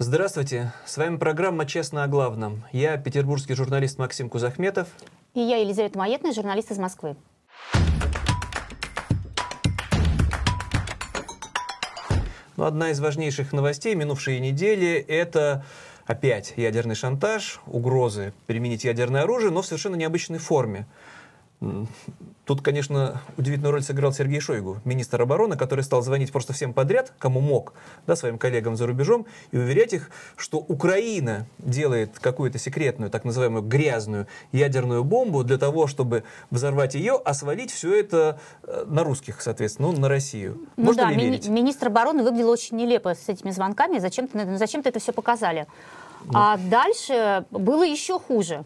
Здравствуйте, с вами программа «Честно о главном». Я петербургский журналист Максим Кузахметов. И я, Елизавета Маетная, журналист из Москвы. Ну, одна из важнейших новостей минувшей недели – это опять ядерный шантаж, угрозы применить ядерное оружие, но в совершенно необычной форме – Тут, конечно, удивительную роль сыграл Сергей Шойгу, министр обороны, который стал звонить просто всем подряд, кому мог, да, своим коллегам за рубежом, и уверять их, что Украина делает какую-то секретную, так называемую грязную ядерную бомбу для того, чтобы взорвать ее, а свалить все это э, на русских, соответственно, ну, на Россию. Ну Можно да, ли верить? Ми- министр обороны выглядел очень нелепо с этими звонками. Зачем-то зачем это все показали. Ну. А дальше было еще хуже.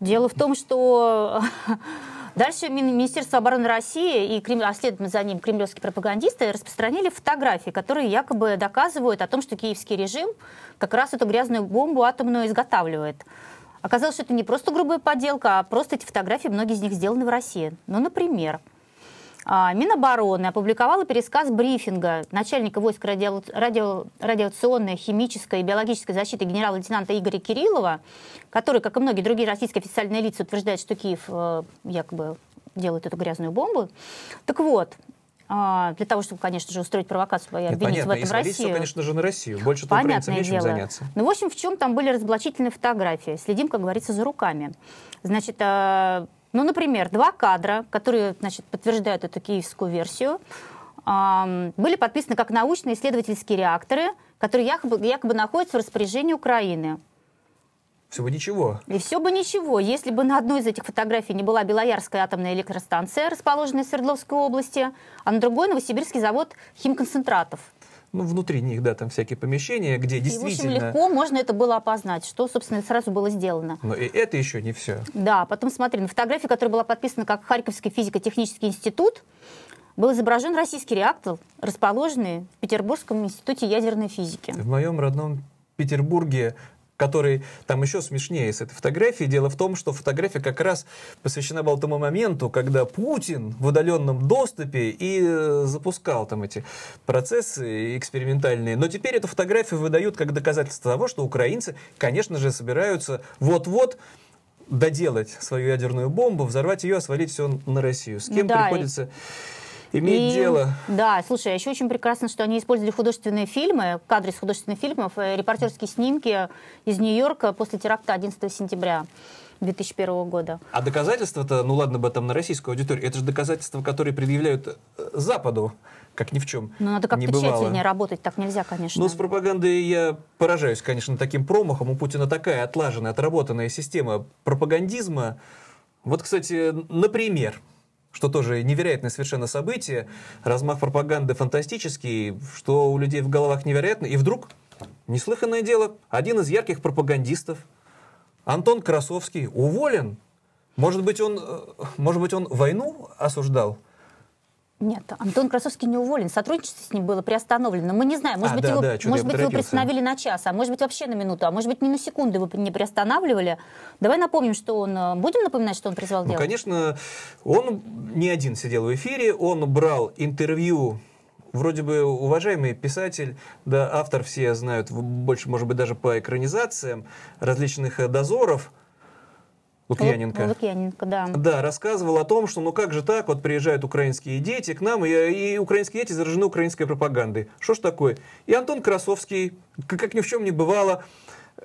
Дело в том, что Дальше Министерство обороны России и, а следом за ним кремлевские пропагандисты распространили фотографии, которые якобы доказывают о том, что киевский режим как раз эту грязную бомбу атомную изготавливает. Оказалось, что это не просто грубая подделка, а просто эти фотографии, многие из них сделаны в России. Ну, например, Минобороны опубликовала пересказ брифинга начальника войск радио, радио, радиационной, химической и биологической защиты генерала-лейтенанта Игоря Кириллова, который, как и многие другие российские официальные лица, утверждает, что Киев э, якобы делает эту грязную бомбу. Так вот, а, для того, чтобы, конечно же, устроить провокацию и обвинить Нет, в этом Россию. Все, конечно же, на Россию. Больше Понятное нечем дело. заняться. Ну, в общем, в чем там были разоблачительные фотографии? Следим, как говорится, за руками. Значит, э, ну, например, два кадра, которые значит, подтверждают эту киевскую версию, были подписаны как научные исследовательские реакторы, которые якобы, якобы находятся в распоряжении Украины. Все бы ничего. И все бы ничего, если бы на одной из этих фотографий не была Белоярская атомная электростанция, расположенная в Свердловской области, а на другой Новосибирский завод химконцентратов ну, внутри них, да, там всякие помещения, где действительно... И, в общем, легко можно это было опознать, что, собственно, сразу было сделано. Но и это еще не все. Да, потом смотри, на фотографии, которая была подписана как Харьковский физико-технический институт, был изображен российский реактор, расположенный в Петербургском институте ядерной физики. В моем родном Петербурге который там еще смешнее с этой фотографией. Дело в том, что фотография как раз посвящена была тому моменту, когда Путин в удаленном доступе и э, запускал там эти процессы экспериментальные. Но теперь эту фотографию выдают как доказательство того, что украинцы, конечно же, собираются вот-вот доделать свою ядерную бомбу, взорвать ее, свалить все на Россию. С кем да, приходится... И иметь и, дело. Да, слушай, еще очень прекрасно, что они использовали художественные фильмы, кадры из художественных фильмов, э, репортерские снимки из Нью-Йорка после теракта 11 сентября. 2001 года. А доказательства-то, ну ладно бы там на российскую аудиторию, это же доказательства, которые предъявляют э, Западу, как ни в чем Ну, надо как-то тщательнее работать, так нельзя, конечно. Ну, с пропагандой я поражаюсь, конечно, таким промахом. У Путина такая отлаженная, отработанная система пропагандизма. Вот, кстати, например, что тоже невероятное совершенно событие, размах пропаганды фантастический, что у людей в головах невероятно, и вдруг, неслыханное дело, один из ярких пропагандистов, Антон Красовский, уволен. Может быть, он, э, может быть, он войну осуждал? Нет, Антон Красовский не уволен. Сотрудничество с ним было приостановлено. Мы не знаем. Может а, быть, да, его, да, может быть его приостановили на час, а может быть вообще на минуту, а может быть ни на секунду его не приостанавливали. Давай напомним, что он... Э, будем напоминать, что он призвал ну, делать? Конечно, он не один сидел в эфире, он брал интервью вроде бы уважаемый писатель, да, автор все знают, больше, может быть, даже по экранизациям различных э, дозоров – Лукьяненко. Лукьяненко, да. Да, рассказывал о том, что ну как же так, вот приезжают украинские дети к нам, и, и украинские дети заражены украинской пропагандой. Что ж такое? И Антон Красовский, как, как ни в чем не бывало,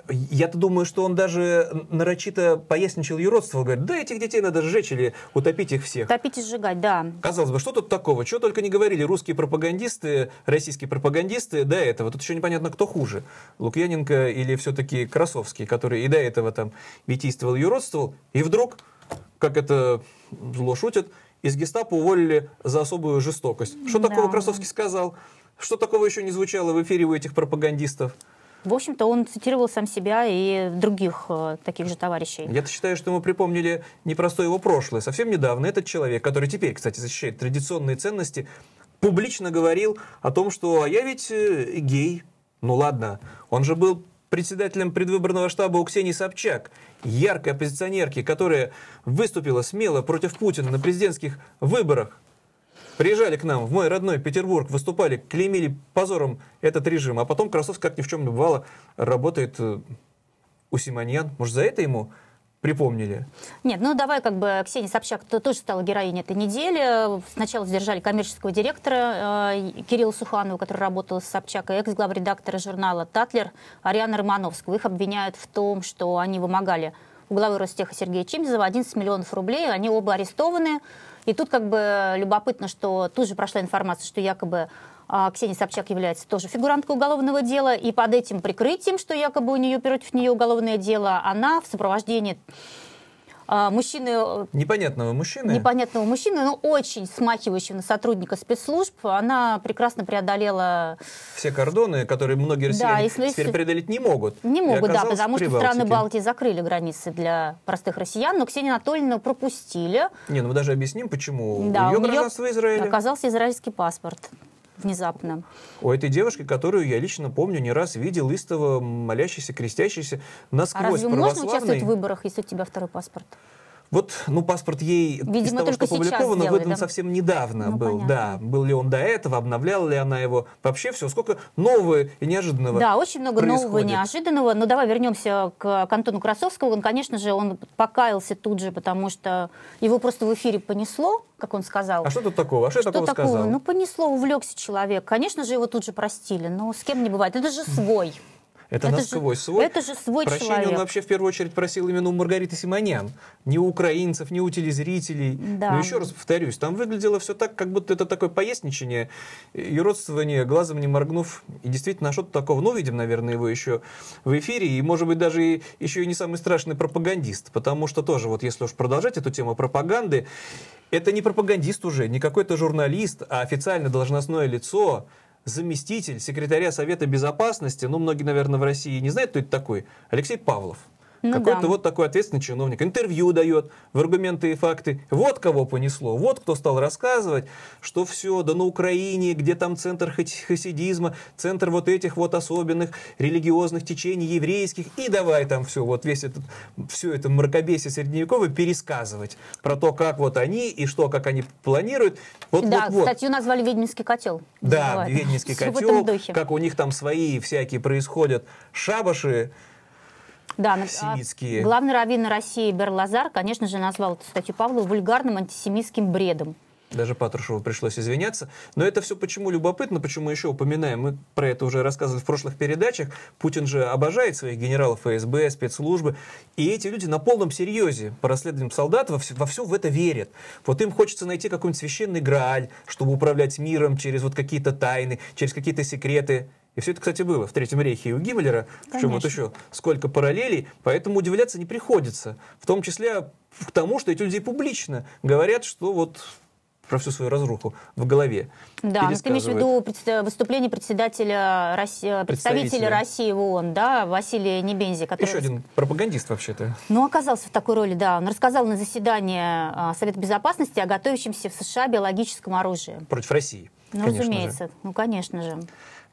я-то думаю, что он даже нарочито поясничал юродство. Говорит, да этих детей надо сжечь или утопить их всех. Топить и сжигать, да. Казалось бы, что тут такого? Чего только не говорили русские пропагандисты, российские пропагандисты до этого. Тут еще непонятно, кто хуже. Лукьяненко или все-таки Красовский, который и до этого там витийствовал, юродствовал. И вдруг, как это зло шутят, из гестапо уволили за особую жестокость. Что да. такого Красовский сказал? Что такого еще не звучало в эфире у этих пропагандистов? В общем-то, он цитировал сам себя и других э, таких же товарищей. Я считаю, что мы припомнили непростое его прошлое. Совсем недавно этот человек, который теперь, кстати, защищает традиционные ценности, публично говорил о том, что «а я ведь э, гей». Ну ладно, он же был председателем предвыборного штаба у Ксении Собчак, яркой оппозиционерки, которая выступила смело против Путина на президентских выборах. Приезжали к нам в мой родной Петербург, выступали, клеймили позором этот режим, а потом Красовский, как ни в чем не бывало, работает э, у Симоньян. Может, за это ему припомнили. Нет, ну давай как бы Ксения Собчак -то тоже стала героиней этой недели. Сначала задержали коммерческого директора э, Кирилла Суханова, который работал с Собчак, и экс-главредактора журнала «Татлер» Ариана Романовского. Их обвиняют в том, что они вымогали у главы Ростеха Сергея Чимзова 11 миллионов рублей. Они оба арестованы. И тут как бы любопытно, что тут же прошла информация, что якобы а, Ксения Собчак является тоже фигуранткой уголовного дела, и под этим прикрытием, что якобы у нее против нее уголовное дело, она в сопровождении мужчины... Э, непонятного мужчины? Непонятного мужчины, но очень смахивающего на сотрудника спецслужб. Она прекрасно преодолела... Все кордоны, которые многие россияне да, если... теперь преодолеть не могут. Не могут, да, потому что страны Балтии закрыли границы для простых россиян, но Ксению Анатольевну пропустили. Не, ну мы даже объясним, почему. Да, у нее гражданство Израиля. Оказался израильский паспорт внезапно. У этой девушки, которую я лично помню, не раз видел истово молящийся, крестящийся насквозь а разве можно участвовать в выборах, если у тебя второй паспорт? Вот, ну, паспорт ей Видимо, из того, что опубликовано, сделали, выдан да? совсем недавно ну, был. Понятно. Да, был ли он до этого, обновляла ли она его. Вообще все, сколько нового и неожиданного Да, очень много происходит. нового и неожиданного. Но давай вернемся к, к Антону Красовскому. Он, конечно же, он покаялся тут же, потому что его просто в эфире понесло, как он сказал. А что тут такого? А что, что такого такого? сказал? Ну, понесло, увлекся человек. Конечно же, его тут же простили. Но с кем не бывает. Это же свой. Это, это насквозь же, свой. Это же свой Прощение человек. он вообще в первую очередь просил именно у Маргариты Симонян. Не у украинцев, не у телезрителей. Да. Но еще раз повторюсь, там выглядело все так, как будто это такое поясничание и родствование, глазом не моргнув. И действительно, что-то такого. Ну, видим, наверное, его еще в эфире. И, может быть, даже и, еще и не самый страшный пропагандист. Потому что тоже, вот если уж продолжать эту тему пропаганды, это не пропагандист уже, не какой-то журналист, а официально должностное лицо, заместитель секретаря Совета Безопасности, ну, многие, наверное, в России не знают, кто это такой, Алексей Павлов. Ну, Какой-то да. вот такой ответственный чиновник. Интервью дает в аргументы и факты. Вот кого понесло. Вот кто стал рассказывать, что все, да на Украине, где там центр хасидизма, центр вот этих вот особенных религиозных течений еврейских. И давай там все, вот весь этот, все это мракобесие средневековое пересказывать. Про то, как вот они и что, как они планируют. Вот, да, вот, вот. статью назвали «Ведьминский котел». Да, «Ведьминский котел». Как у них там свои всякие происходят шабаши, да, семитские. Главный раввин России Берлазар, конечно же, назвал эту статью Павлова вульгарным антисемитским бредом. Даже Патрушеву пришлось извиняться. Но это все почему любопытно, почему еще упоминаем. Мы про это уже рассказывали в прошлых передачах. Путин же обожает своих генералов ФСБ, спецслужбы. И эти люди на полном серьезе по расследованиям солдат во все, во все в это верят. Вот им хочется найти какой-нибудь священный грааль, чтобы управлять миром через вот какие-то тайны, через какие-то секреты. И все это, кстати, было в Третьем рейхе и у Гиммлера, в чем вот еще сколько параллелей, поэтому удивляться не приходится. В том числе к тому, что эти люди публично говорят, что вот про всю свою разруху в голове. Да, но ты имеешь в виду выступление председателя России, представителя России в ООН, да, Василия Небензи. Который... Еще один пропагандист вообще-то. Ну, оказался в такой роли, да. Он рассказал на заседании а, Совета Безопасности о готовящемся в США биологическом оружии. Против России. Ну, разумеется. Же. Ну, конечно же.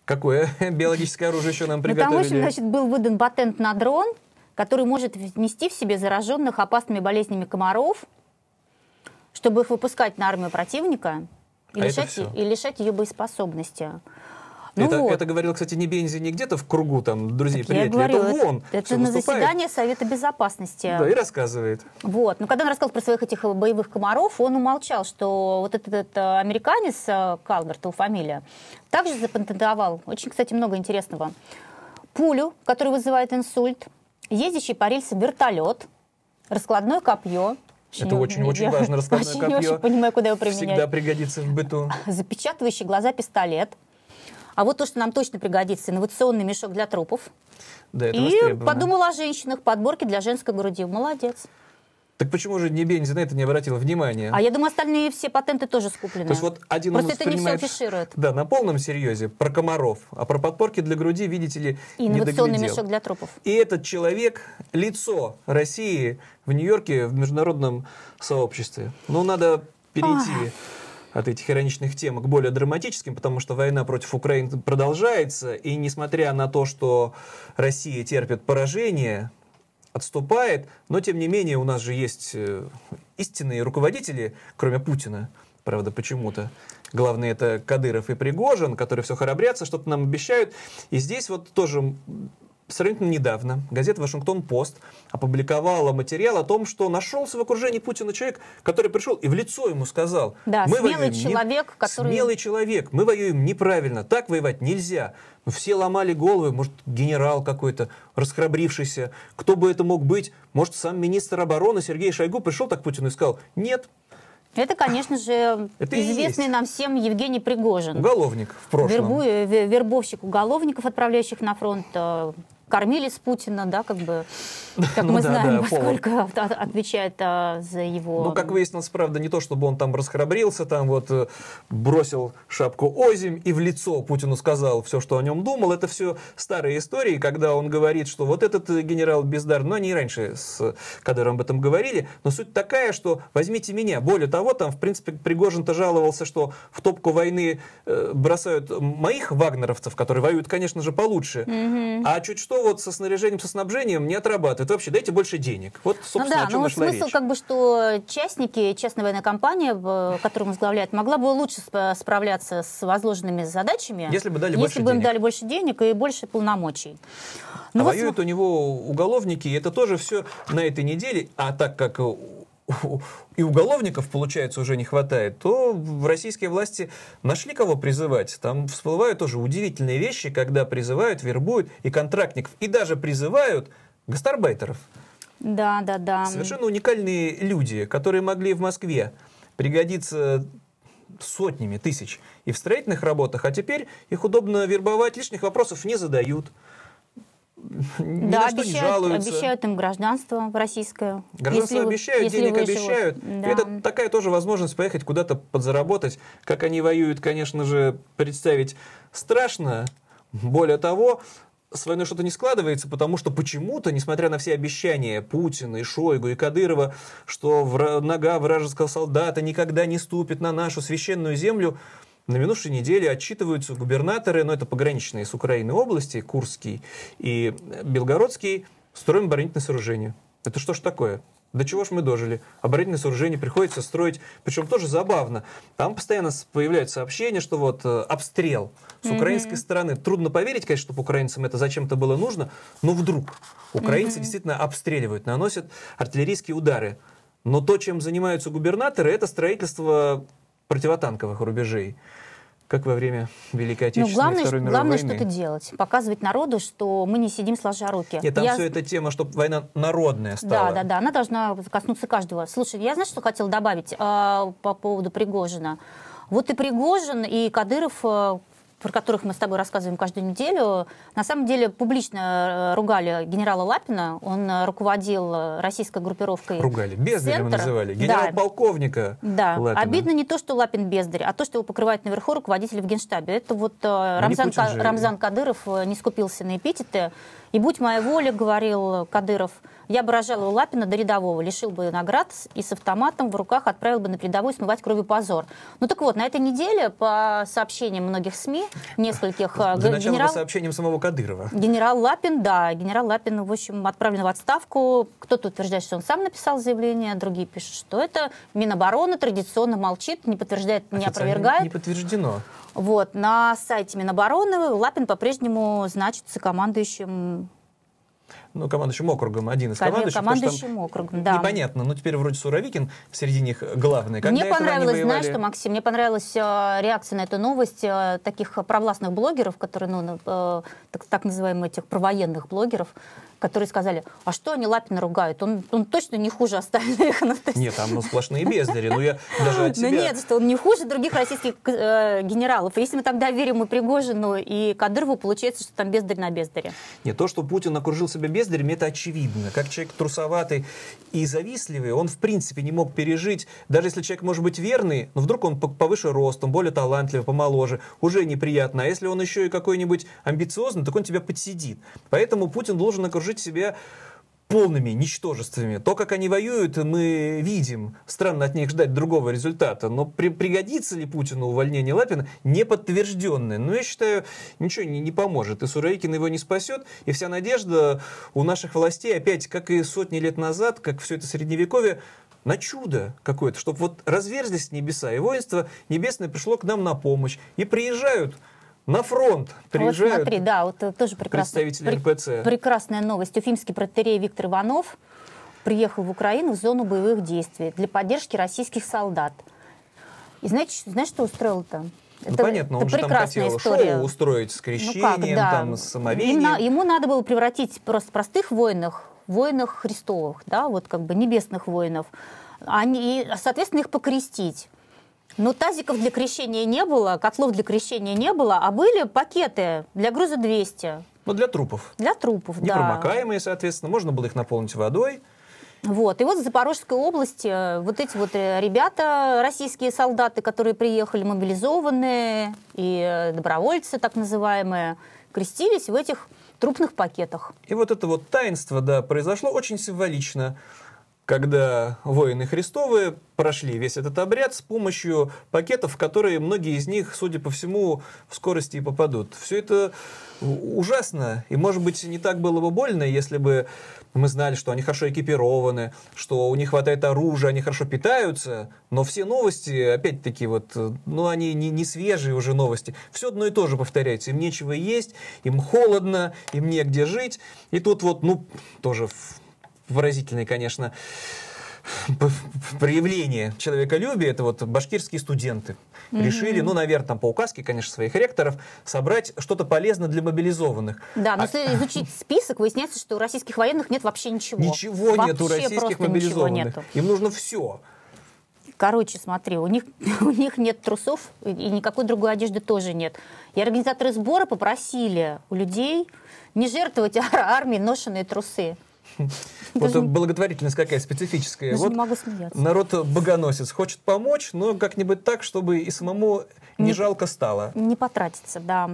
Какое биологическое оружие еще нам приготовили? Ну, там, в общем, значит, был выдан патент на дрон, который может нести в себе зараженных опасными болезнями комаров, чтобы их выпускать на армию противника и, а лишать, и лишать ее боеспособности. Ну это, вот. это говорил, кстати, не Бензи не где-то в кругу там друзей, так приятелей, это вон. Это на заседании Совета Безопасности. Да, и рассказывает. Вот. Но когда он рассказал про своих этих боевых комаров, он умолчал, что вот этот, этот американец, э, Калберт, его фамилия, также запатентовал, очень, кстати, много интересного, пулю, которая вызывает инсульт, ездящий по рельсам вертолет, раскладное копье, это очень-очень важно, раскладное очень, копье. Очень понимаю, куда его применять. Всегда пригодится в быту. Запечатывающий глаза пистолет. А вот то, что нам точно пригодится, инновационный мешок для трупов. Да, это И подумала о женщинах, подборки для женской груди. Молодец. Так почему же Небензи на это не обратила внимания? А я думаю, остальные все патенты тоже скуплены. То есть вот один Просто это не все афиширует. Да, на полном серьезе, про комаров. А про подпорки для груди, видите ли, И инновационный мешок для трупов. И этот человек, лицо России в Нью-Йорке в международном сообществе. Ну, надо перейти... Ой от этих ироничных тем к более драматическим, потому что война против Украины продолжается, и несмотря на то, что Россия терпит поражение, отступает, но тем не менее у нас же есть э, истинные руководители, кроме Путина, правда, почему-то. Главное, это Кадыров и Пригожин, которые все храбрятся, что-то нам обещают. И здесь вот тоже сравнительно недавно газета «Вашингтон-Пост» опубликовала материал о том, что нашелся в окружении Путина человек, который пришел и в лицо ему сказал, да, мы смелый воюем человек, не... который... Смелый человек, мы воюем неправильно, так воевать нельзя. Ну, все ломали головы, может, генерал какой-то, расхрабрившийся, кто бы это мог быть, может, сам министр обороны Сергей Шойгу пришел так Путину и сказал, нет, это, конечно же, Это известный нам всем Евгений Пригожин. Уголовник в прошлом. Вербу, вербовщик уголовников, отправляющих на фронт э, кормили с Путина, да, как бы, как ну, мы да, знаем, да, сколько отвечает а, за его... Ну, как выяснилось, правда, не то, чтобы он там расхрабрился, там вот э, бросил шапку озим и в лицо Путину сказал все, что о нем думал. Это все старые истории, когда он говорит, что вот этот генерал бездар, ну, они и раньше с Кадыром об этом говорили, но суть такая, что возьмите меня. Более того, там, в принципе, Пригожин-то жаловался, что в топку войны э, бросают моих вагнеровцев, которые воюют, конечно же, получше, mm-hmm. а чуть что вот со снаряжением, со снабжением не отрабатывает. Вообще, дайте больше денег. Вот, собственно, ну да, о чем но смысл речь. как бы, что частники, частная военная компания, которую возглавляет, могла бы лучше справляться с возложенными задачами, если бы, дали если больше бы им дали больше денег и больше полномочий. Но а вот воюют у него уголовники, и это тоже все на этой неделе, а так как и уголовников, получается, уже не хватает, то в российские власти нашли кого призывать. Там всплывают тоже удивительные вещи, когда призывают, вербуют и контрактников, и даже призывают гастарбайтеров. Да, да, да. Совершенно уникальные люди, которые могли в Москве пригодиться сотнями тысяч и в строительных работах, а теперь их удобно вербовать, лишних вопросов не задают ни да, на что обещают, не жалуются. обещают им гражданство российское. Гражданство если, обещают, если денег обещают. Да. Это такая тоже возможность поехать куда-то подзаработать. Как они воюют, конечно же, представить страшно. Более того, с войной что-то не складывается, потому что почему-то, несмотря на все обещания Путина и Шойгу и Кадырова, что вра- нога вражеского солдата никогда не ступит на нашу священную землю, на минувшей неделе отчитываются губернаторы, но это пограничные с Украиной области, Курский и Белгородский, строим оборонительное сооружение. Это что ж такое? До чего ж мы дожили? Оборонительное сооружение приходится строить, причем тоже забавно. Там постоянно появляются сообщения, что вот э, обстрел с украинской mm-hmm. стороны. Трудно поверить, конечно, что украинцам это зачем-то было нужно, но вдруг украинцы mm-hmm. действительно обстреливают, наносят артиллерийские удары. Но то, чем занимаются губернаторы, это строительство противотанковых рубежей как во время Великой ну, Отечественной главное, Второй мировой главное войны. Главное что-то делать, показывать народу, что мы не сидим сложа руки. Нет, там я... все эта тема, чтобы война народная стала. Да, да, да, она должна коснуться каждого. Слушай, я знаешь, что хотел добавить э, по поводу Пригожина? Вот и Пригожин, и Кадыров э, про которых мы с тобой рассказываем каждую неделю, на самом деле публично э, ругали генерала Лапина. Он э, руководил э, российской группировкой Ругали. Бездарем его называли. Генерал-полковника Да. да. Обидно не то, что Лапин бездарь, а то, что его покрывает наверху руководитель в Генштабе. Это вот ну, Рамзан, Ка- Рамзан Кадыров не скупился на эпитеты. И будь моя воля, говорил Кадыров, я бы разжаловал Лапина до рядового, лишил бы наград и с автоматом в руках отправил бы на передовую смывать кровью позор. Ну так вот, на этой неделе, по сообщениям многих СМИ, нескольких... Для начала генерал... по сообщениям самого Кадырова. Генерал Лапин, да, генерал Лапин, в общем, отправлен в отставку. Кто-то утверждает, что он сам написал заявление, другие пишут, что это Минобороны традиционно молчит, не подтверждает, не опровергает. не подтверждено. Вот, на сайте Минобороны Лапин по-прежнему значится командующим ну, командующим округом, один из командующих. Командующим округом, да. Непонятно, но теперь вроде Суровикин среди них главный. Когда мне понравилось, знаешь что, Максим, мне понравилась э, реакция на эту новость э, таких провластных блогеров, которые, ну, э, так, так называемых этих провоенных блогеров, которые сказали, а что они Лапина ругают? Он, он точно не хуже остальных. Ну, нет, там ну, сплошные бездари. Ну, я даже от себя... Ну, нет, что он не хуже других российских э, генералов. Если мы тогда верим и Пригожину, и Кадырову, получается, что там бездарь на бездаре. Нет, то, что Путин окружил себя бездарями, это очевидно. Как человек трусоватый и завистливый, он, в принципе, не мог пережить, даже если человек может быть верный, но вдруг он повыше ростом, более талантливый, помоложе, уже неприятно. А если он еще и какой-нибудь амбициозный, так он тебя подсидит. Поэтому Путин должен окружить себя полными ничтожествами. То, как они воюют, мы видим. Странно от них ждать другого результата. Но при, пригодится ли Путину увольнение Лапина, не подтвержденное. Но я считаю, ничего не, не поможет. И Суровикин его не спасет. И вся надежда у наших властей, опять, как и сотни лет назад, как все это средневековье, на чудо какое-то, чтобы вот разверзлись небеса, и воинство небесное пришло к нам на помощь. И приезжают на фронт приезжают вот смотри, да, вот тоже прекрасная, представители РПЦ. прекрасная новость. Уфимский протерей Виктор Иванов приехал в Украину в зону боевых действий для поддержки российских солдат. И знаете, знаешь, что устроил-то? Ну, это, понятно, это он же там хотел история. шоу устроить с крещением, ну как, да. там, с самовением. Ему, ему надо было превратить просто простых воинов в воинах Христовых, да, вот как бы небесных воинов. Они, и, соответственно, их покрестить. Но тазиков для крещения не было, котлов для крещения не было, а были пакеты для груза 200. Ну, для трупов. Для трупов, да. Непромокаемые, соответственно. Можно было их наполнить водой. Вот. И вот в Запорожской области э, вот эти вот э, ребята, российские солдаты, которые приехали, мобилизованные и э, добровольцы так называемые, крестились в этих трупных пакетах. И вот это вот таинство, да, произошло очень символично когда воины Христовы прошли весь этот обряд с помощью пакетов, в которые многие из них, судя по всему, в скорости и попадут. Все это ужасно, и, может быть, не так было бы больно, если бы мы знали, что они хорошо экипированы, что у них хватает оружия, они хорошо питаются, но все новости, опять-таки, вот, ну, они не, не свежие уже новости. Все одно и то же повторяется. Им нечего есть, им холодно, им негде жить. И тут вот, ну, тоже выразительный, конечно, проявление человеколюбия, это вот башкирские студенты. Mm-hmm. Решили, ну, наверное, там по указке, конечно, своих ректоров, собрать что-то полезное для мобилизованных. Да, но а... если изучить список, выясняется, что у российских военных нет вообще ничего. Ничего вообще нет у российских мобилизованных. Им нужно все. Короче, смотри, у них, у них нет трусов и никакой другой одежды тоже нет. И организаторы сбора попросили у людей не жертвовать армии ношенные трусы. Вот благотворительность какая специфическая. вот. Народ богоносец хочет помочь, но как-нибудь так, чтобы и самому не, не жалко стало. Не потратиться, да.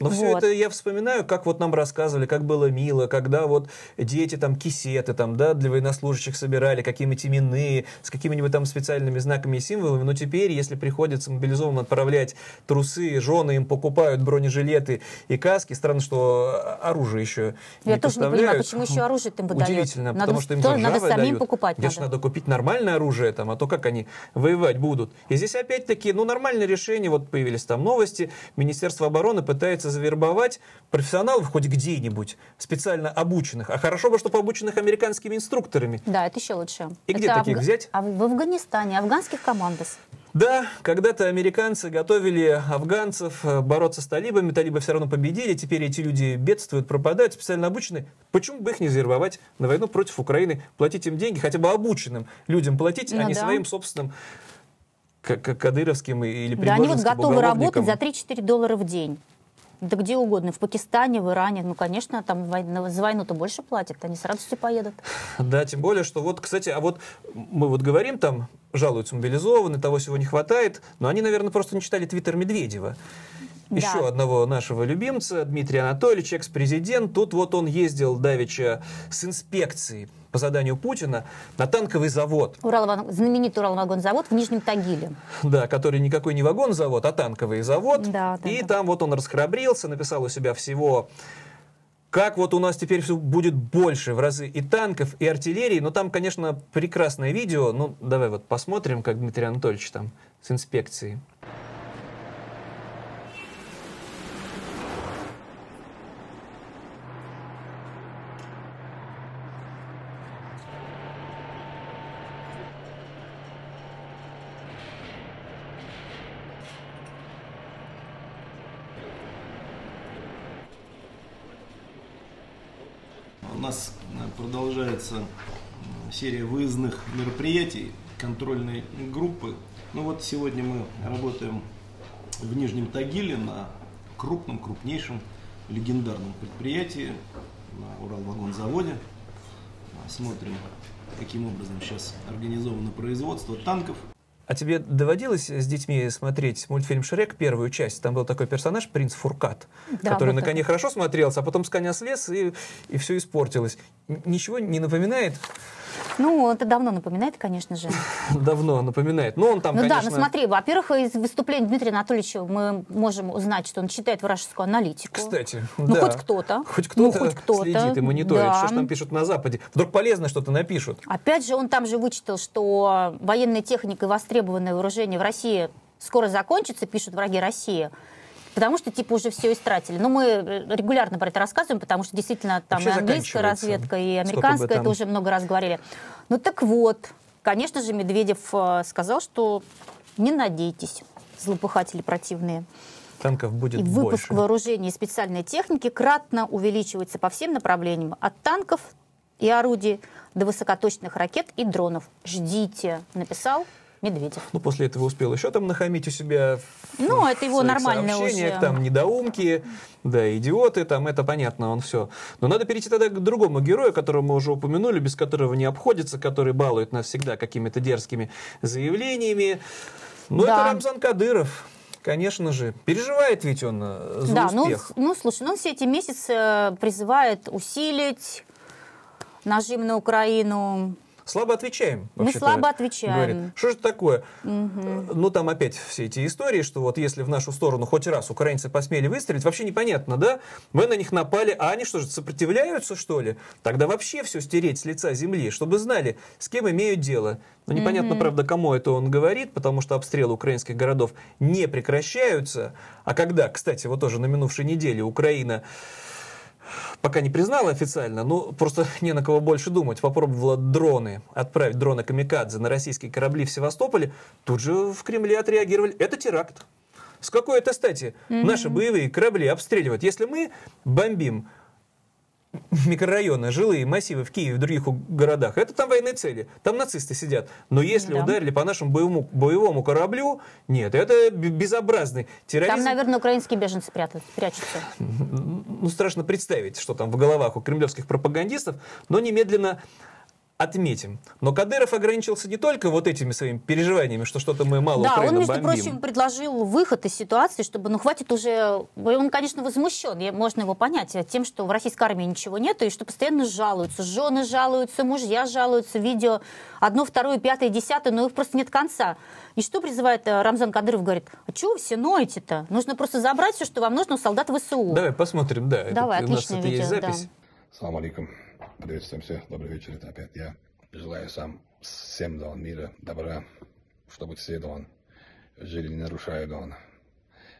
Но вот. все это я вспоминаю, как вот нам рассказывали, как было мило, когда вот дети там кисеты там, да, для военнослужащих собирали, какие-нибудь именные, с какими-нибудь там специальными знаками и символами. Но теперь, если приходится мобилизованным отправлять трусы, жены им покупают бронежилеты и каски, странно, что оружие еще я не тоже не понимаю, почему еще оружие им выдают. Удивительно, надо, потому что им тоже надо самим дают. покупать. Конечно, надо. надо купить нормальное оружие, там, а то как они воевать будут. И здесь опять-таки, ну, нормальное решение, вот появились там новости, Министерство обороны пытается завербовать профессионалов хоть где-нибудь, специально обученных. А хорошо бы, чтобы обученных американскими инструкторами. Да, это еще лучше. И это где таких Афга... взять? А в Афганистане, афганских командос. Да, когда-то американцы готовили афганцев э, бороться с талибами, талибы все равно победили, теперь эти люди бедствуют, пропадают, специально обучены. Почему бы их не завербовать на войну против Украины, платить им деньги, хотя бы обученным людям платить, ну, а не да. своим собственным кадыровским или Да, они вот готовы работать за 3-4 доллара в день. Да где угодно, в Пакистане, в Иране. Ну, конечно, там за войну-то больше платят, они с радостью поедут. Да, тем более, что вот, кстати, а вот мы вот говорим там, жалуются мобилизованные, того всего не хватает, но они, наверное, просто не читали твиттер Медведева. Еще да. одного нашего любимца, Дмитрия Анатольевича, экс-президент. Тут вот он ездил давеча с инспекцией по заданию Путина на танковый завод. Урал, знаменитый Уралвагонзавод в Нижнем Тагиле. Да, который никакой не вагонзавод, а танковый завод. Да, да, и да. там вот он расхрабрился, написал у себя всего как вот у нас теперь все будет больше в разы и танков, и артиллерии. Но там, конечно, прекрасное видео. Ну, давай вот посмотрим, как Дмитрий Анатольевич там с инспекцией. У нас э, продолжается серия выездных мероприятий контрольной группы. Ну вот сегодня мы работаем в Нижнем Тагиле на крупном, крупнейшем, легендарном предприятии на Уралвагонзаводе. Смотрим, каким образом сейчас организовано производство танков. А тебе доводилось с детьми смотреть мультфильм «Шрек», первую часть? Там был такой персонаж, принц Фуркат, да, который вот на коне это. хорошо смотрелся, а потом с коня слез, и, и все испортилось. Ничего не напоминает? Ну, это давно напоминает, конечно же. Давно напоминает. Но он там, ну конечно... да, ну смотри, во-первых, из выступления Дмитрия Анатольевича мы можем узнать, что он читает вражескую аналитику. Кстати, Ну, да. хоть кто-то. Хоть Ну, кто-то хоть кто-то, следит и мониторит, да. что ж там пишут на Западе. Вдруг полезно что-то напишут. Опять же, он там же вычитал, что военная техника и востребованное вооружение в России скоро закончится, пишут враги России. Потому что, типа, уже все истратили. Но мы э, регулярно про это рассказываем, потому что действительно там Вообще и английская разведка, и американская, там- это уже много раз говорили. Ну так вот, конечно же, Медведев э, сказал, что не надейтесь, злопыхатели противные. Танков будет И выпуск больше. вооружений и специальной техники кратно увеличивается по всем направлениям. От танков и орудий до высокоточных ракет и дронов. Ждите, написал Медведев. Ну, после этого успел еще там нахамить у себя Ну, в это его нормальное уже. Там недоумки, да, идиоты, там это понятно, он все. Но надо перейти тогда к другому герою, которого мы уже упомянули, без которого не обходится, который балует нас всегда какими-то дерзкими заявлениями. Ну, Да. это Рамзан Кадыров. Конечно же. Переживает ведь он э, за да, ну, успех. с- ну, слушай, ну, он все эти месяцы э, призывает усилить нажим на Украину. Слабо отвечаем. Мы слабо отвечаем. говорит. Что же такое? Ну, там опять все эти истории, что вот если в нашу сторону хоть раз украинцы посмели выстрелить, вообще непонятно, да? Мы на них напали, а они что же, сопротивляются, что ли? Тогда вообще все стереть с лица земли, чтобы знали, с кем имеют дело. Ну, непонятно, правда, кому это он говорит, потому что обстрелы украинских городов не прекращаются. А когда, кстати, вот тоже на минувшей неделе Украина пока не признала официально, но просто не на кого больше думать. Попробовала дроны, отправить дроны Камикадзе на российские корабли в Севастополе. Тут же в Кремле отреагировали. Это теракт. С какой это стати наши боевые корабли обстреливают? Если мы бомбим микрорайоны, жилые массивы в Киеве и в других городах, это там военные цели, там нацисты сидят. Но если Да. ударили по нашему боевому, боевому кораблю, нет, это безобразный терроризм. Там, наверное, украинские беженцы прятают, прячутся. ну, страшно представить, что там в головах у кремлевских пропагандистов, но немедленно отметим. Но Кадыров ограничился не только вот этими своими переживаниями, что что-то мы мало Да, Украину он, между бомбим. прочим, предложил выход из ситуации, чтобы, ну, хватит уже... Он, конечно, возмущен, можно его понять, э, тем, что в российской армии ничего нет, и что постоянно жалуются. Жены жалуются, мужья жалуются, видео одно, второе, пятое, десятое, но их просто нет конца. И что призывает э, Рамзан Кадыров? Говорит, а чего вы все ноете-то? Нужно просто забрать все, что вам нужно у солдат ВСУ. Давай посмотрим, да. Давай, это- у нас отличное это есть видео, запись. да. Салам алейкум. Приветствуем всех. Добрый вечер. Это опять я. Желаю сам всем дон мира, добра, чтобы все дон жили, не нарушая дон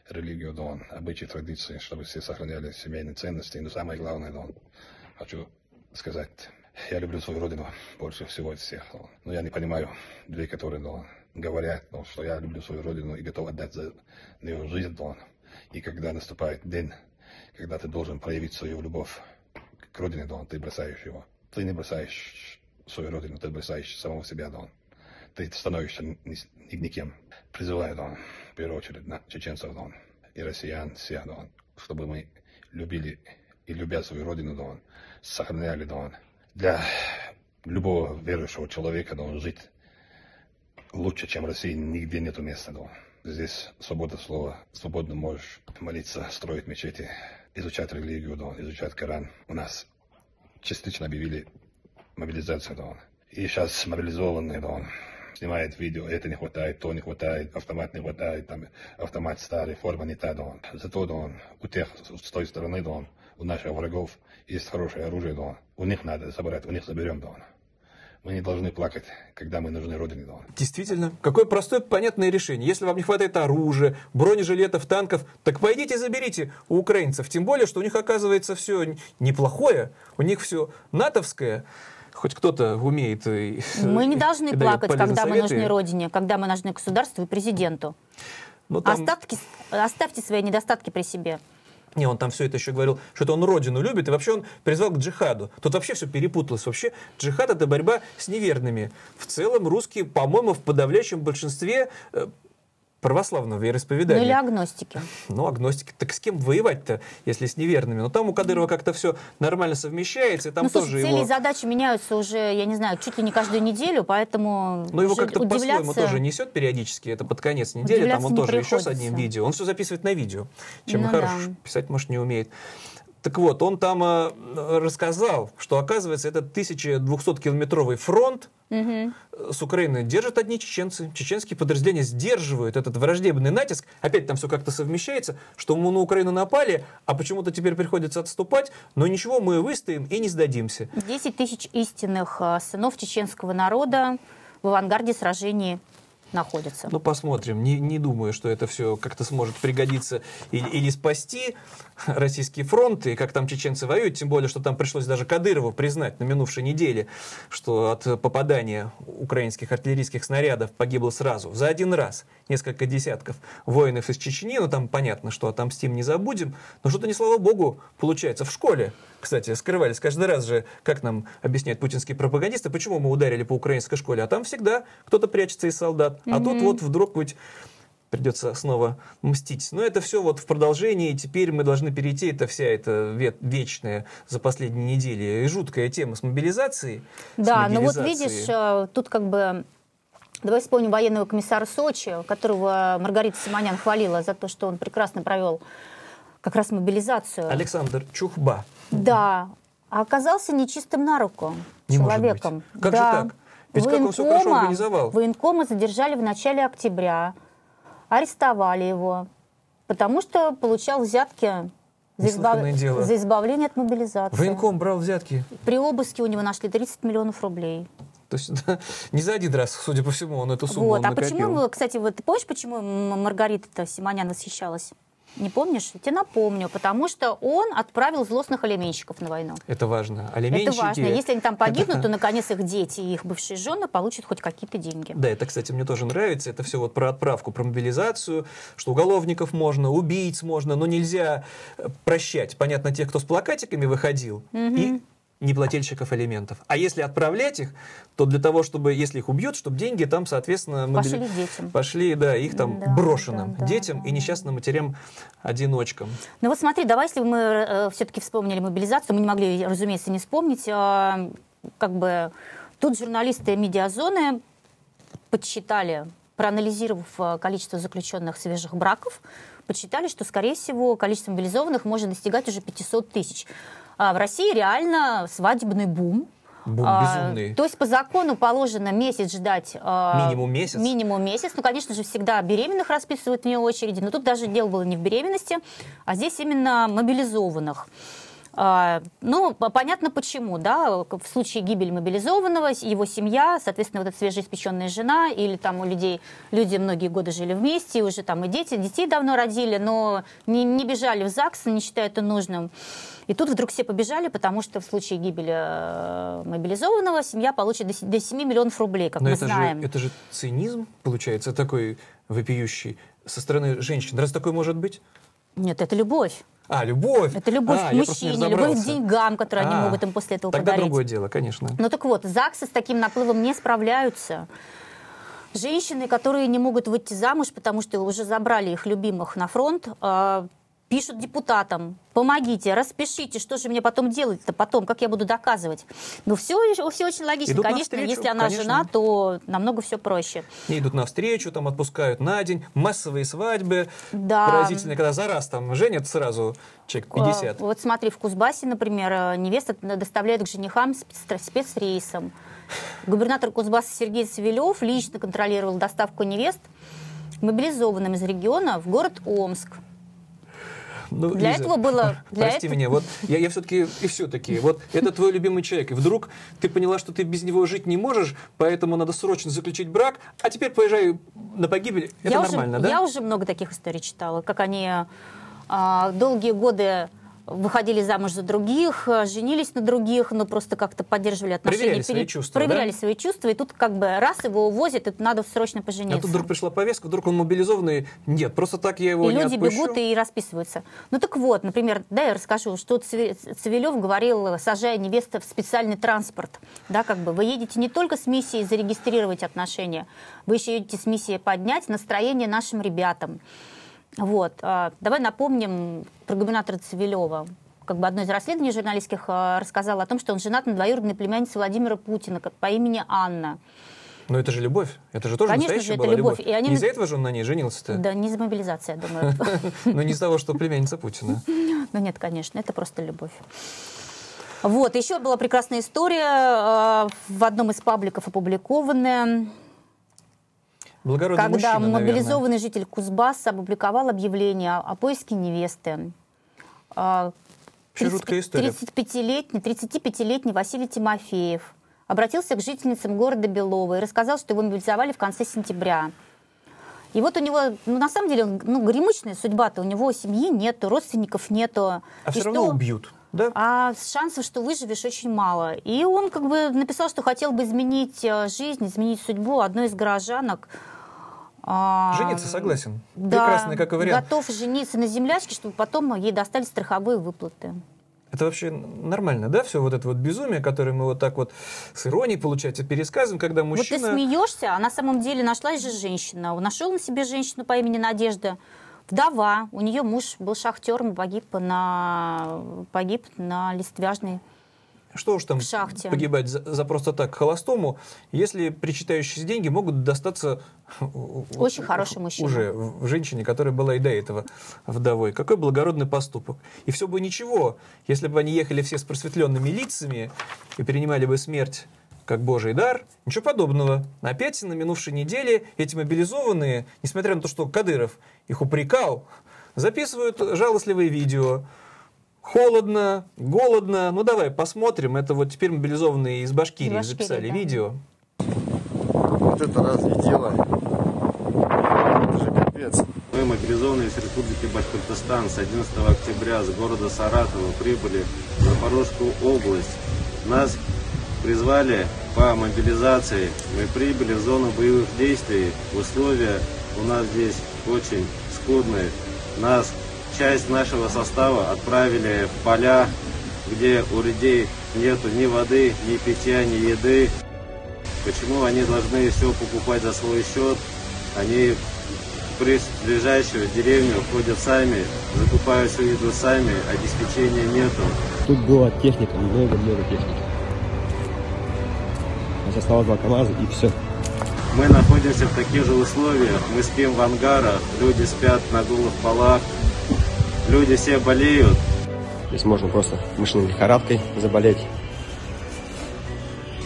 религию дон, обычаи, традиции, чтобы все сохраняли семейные ценности. Но самое главное, дон, хочу сказать, я люблю свою родину больше всего из всех. Дон. Но я не понимаю людей, которые дон, говорят, дон, что я люблю свою родину и готов отдать за нее жизнь. Дон. И когда наступает день, когда ты должен проявить свою любовь к родине, Дон, ты бросаешь его. Ты не бросаешь свою родину, ты бросаешь самого себя, Дон. Ты становишься ни- ни- никем. Призываю, Дон, в первую очередь, на чеченцев, Дон, и россиян, всех, Дон, чтобы мы любили и любя свою родину, Дон, сохраняли, Дон. Для любого верующего человека, Дон, жить лучше, чем в России, нигде нету места, Дон. Здесь свобода слова, свободно можешь молиться, строить мечети, изучать религию, Дон, изучать Коран. У нас частично объявили мобилизацию, Дон. И сейчас мобилизованные, Дон, снимает видео, это не хватает, то не хватает, автомат не хватает, там автомат старый, форма не та, Дон. Зато, Дон, у тех с той стороны, Дон, у наших врагов есть хорошее оружие, Дон. У них надо забрать, у них заберем, Дон. Мы не должны плакать, когда мы нужны Родине. Действительно, какое простое, понятное решение. Если вам не хватает оружия, бронежилетов, танков, так пойдите заберите у украинцев. Тем более, что у них оказывается все неплохое, у них все натовское. Хоть кто-то умеет и Мы не должны плакать, когда мы нужны Родине, когда мы нужны государству и президенту. Ну, там- Остатки, оставьте свои недостатки при себе. Не, он там все это еще говорил, что это он родину любит, и вообще он призвал к джихаду. Тут вообще все перепуталось. Вообще джихад это борьба с неверными. В целом русские, по-моему, в подавляющем большинстве православного Ну или вероисповедания. агностики. Ну, агностики. Так с кем воевать-то, если с неверными? Но там у Кадырова как-то все нормально совмещается, и там ну, тоже слушай, цели его... и задачи меняются уже, я не знаю, чуть ли не каждую неделю, поэтому Но его уже как-то по-своему удивляться- тоже несет периодически, это под конец недели, там он тоже еще с одним приходится. видео. Он все записывает на видео, чем Ну хорош, да. писать, может, не умеет. Так вот, он там э, рассказал, что, оказывается, этот 1200-километровый фронт Мгм. с Украины держат одни чеченцы. Чеченские подразделения сдерживают этот враждебный натиск. Опять там все как-то совмещается, что мы на Украину напали, а почему-то теперь приходится отступать. Но ничего, мы выстоим и не сдадимся. 10 тысяч истинных а, сынов чеченского народа в авангарде сражений находятся. Ну, посмотрим. Не, не думаю, что это все как-то сможет пригодиться или, или спасти российский фронт, и как там чеченцы воюют, тем более, что там пришлось даже Кадырову признать на минувшей неделе, что от попадания украинских артиллерийских снарядов погибло сразу, за один раз, несколько десятков воинов из Чечни, ну, там понятно, что отомстим, не забудем, но что-то не слава богу получается. В школе, кстати, скрывались каждый раз же, как нам объясняют путинские пропагандисты, почему мы ударили по украинской школе, а там всегда кто-то прячется из солдат, а тут вот вдруг быть придется снова мстить. Но это все вот в продолжении. Теперь мы должны перейти, это вся эта ве- вечная за последние недели и жуткая тема с мобилизацией. с Да, ну вот мобилизацией. видишь, э, тут как бы... Давай вспомним военного комиссара Сочи, которого Маргарита Симонян хвалила за то, что он прекрасно провел как раз мобилизацию. Александр Чухба. Да, а оказался нечистым на руку Не человеком. Как же да. так? Ведь как он всё хорошо Военкома- организовал? Военкома задержали в начале октября, арестовали его, потому что получал взятки за, Неслыханное дело. за избавление от мобилизации. Военком брал взятки. При обыске у него нашли 30 миллионов рублей. То есть да, не за один раз, судя по всему, он эту сумму вот. он А накопил. почему, кстати, вот ты помнишь, почему Маргарита Симонян восхищалась? Не помнишь? Я тебе напомню, потому что он отправил злостных алименщиков на войну. Это важно. Это Алименщики... важно. Если они там погибнут, то, наконец, их дети и их бывшие жены получат хоть какие-то деньги. Да, это, кстати, мне тоже нравится. Это все вот про отправку, про мобилизацию, что уголовников можно, убийц можно, но нельзя прощать, понятно, тех, кто с плакатиками выходил, и неплательщиков алиментов. А если отправлять их, то для того, чтобы, если их убьют, чтобы деньги там, соответственно, мобили- Пошли детям. Пошли, да, их там Да, брошенным да, да, детям да, и несчастным матерям-одиночкам. Ну вот смотри, давай, если мы все-таки вспомнили мобилизацию, мы не могли, разумеется, не вспомнить, а, как бы тут журналисты медиазоны подсчитали, проанализировав а, количество заключенных свежих браков, подсчитали, что, скорее всего, количество мобилизованных может достигать уже 500 тысяч. А в России реально свадебный бум. Бум А, безумный. То есть по закону положено месяц ждать. а, Минимум месяц? Минимум месяц. Ну, конечно же, всегда беременных расписывают вне очереди. Но тут даже дело было не в беременности, а здесь именно мобилизованных. А, Ну, по- понятно почему, да, в случае гибели мобилизованного, его семья, соответственно, вот эта свежеиспеченная жена, или там у людей, люди многие годы жили вместе, уже там и дети, детей давно родили, но не, не бежали в ЗАГС, не считая это нужным. И тут вдруг все побежали, потому что в случае гибели э, мобилизованного семья получит до 7 миллионов рублей, как Но мы это знаем. же, это же цинизм, получается, такой вопиющий со стороны женщин. Раз такой может быть? Нет, это любовь. А, любовь. Это любовь А, к мужчине, любовь к деньгам, которые они А, могут им после этого Тогда подарить. другое дело, конечно. Ну так вот, ЗАГСы с таким наплывом не справляются. Женщины, которые не могут выйти замуж, потому что уже забрали их любимых на фронт, э, пишут депутатам, помогите, распишите, что же мне потом делать-то потом, как я буду доказывать. Ну все, все очень логично. Идут конечно, навстречу, если она конечно. жена, то намного все проще. Не идут навстречу, там отпускают на день, массовые свадьбы. Да. Поразительно, когда за раз там женят сразу человек 50. Э, Вот смотри, в Кузбассе, например, э, невеста доставляют к женихам спец- спецрейсом. Губернатор Кузбасса Сергей Савелев лично контролировал доставку невест мобилизованным из региона в город Омск. Ну, Для этого было- для Прости этого- меня, вот я, я все-таки и все-таки, вот это твой любимый человек, и вдруг ты поняла, что ты без него жить не можешь, поэтому надо срочно заключить брак, а теперь поезжай на погибель. Это я, нормально, уже, да? я уже много таких историй читала, как они а, долгие годы выходили замуж за других, а, женились на других, но просто как-то поддерживали отношения. Проверяли свои чувства, Проверяли да? свои чувства, и тут как бы раз его увозят, и надо срочно пожениться. А тут вдруг пришла повестка, вдруг он мобилизованный. Нет, просто так я его И не люди отпущу. бегут и расписываются. Ну так вот, например, да, я расскажу, что Цивилев говорил, сажая невесту в специальный транспорт. Да, как бы вы едете не только с миссией зарегистрировать отношения, вы еще едете с миссией поднять настроение нашим ребятам. Вот. а, Давай напомним про губернатора Цивилева. Как бы одно из расследований журналистских а, рассказало о том, что он женат на двоюродной племяннице Владимира Путина по имени Анна. Но это же любовь. Это же тоже Конечно настоящая же, это была любовь. любовь. И они- Не из-за этого же он на ней женился-то? Да, не за мобилизация, я думаю. Но не из-за того, что племянница Путина. Ну нет, конечно, это просто любовь. Вот, еще была прекрасная история э, в одном из пабликов опубликованная. Благородный когда мужчина, мобилизованный житель Кузбасса опубликовал объявление о поиске невесты. А, Вообще жуткая история. 35-летний, 35-летний Василий Тимофеев обратился к жительницам города Белова и рассказал, что его мобилизовали в конце сентября. И вот у него, ну, на самом деле, ну, горемычная судьба-то. У него семьи нету, родственников нету. А И все что- равно убьют. Да? а шансов, что выживешь, очень мало. И он как бы написал, что хотел бы изменить э, жизнь, изменить судьбу одной из горожанок. А, Жениться согласен. Да, Прекрасный как вариант. готов жениться на землячке, чтобы потом ей достали страховые выплаты. Это вообще нормально, да, все вот это вот безумие, которое мы вот так вот с иронией, получается, пересказываем, когда Вот мужчина... ты смеешься, а на самом деле нашлась же женщина. Нашел на себе женщину по имени Надежда. Вдова. У нее муж был шахтером, погиб на, погиб на листвяжной. Что уж там шахте. погибать за, за просто так холостому, если причитающиеся деньги могут достаться у- у- Очень хороший мужчина. уже в женщине, которая была и до этого вдовой. Какой благородный поступок. И все бы ничего, если бы они ехали все с просветленными лицами и принимали бы смерть как божий дар, ничего подобного. Опять на минувшей неделе эти мобилизованные, несмотря на то, что Кадыров их упрекал, записывают жалостливые видео, Холодно, голодно. Ну давай посмотрим. Это вот теперь мобилизованные из Башкирии, Из Башкирии, записали да. видео. Вот это разве дело? Это же капец. Мы, мобилизованные из Республики Башкортостан, с 11 октября с города Саратова прибыли в Запорожскую область. Нас призвали по мобилизации. Мы прибыли в зону боевых действий. Условия у нас здесь очень скудные. Нас, часть нашего состава отправили в поля, где у людей нету ни воды, ни питья, ни еды. Почему они должны все покупать за свой счет? Они ближайшую деревню ходят сами, закупают всю еду сами, обеспечения нету. Тут была техника, много-много техники. У нас осталось два КАМАЗа и все. Мы находимся в таких же условиях, мы спим в ангарах, люди спят на голых полах, люди все болеют, Здесь можно просто мышечной лихорадкой заболеть.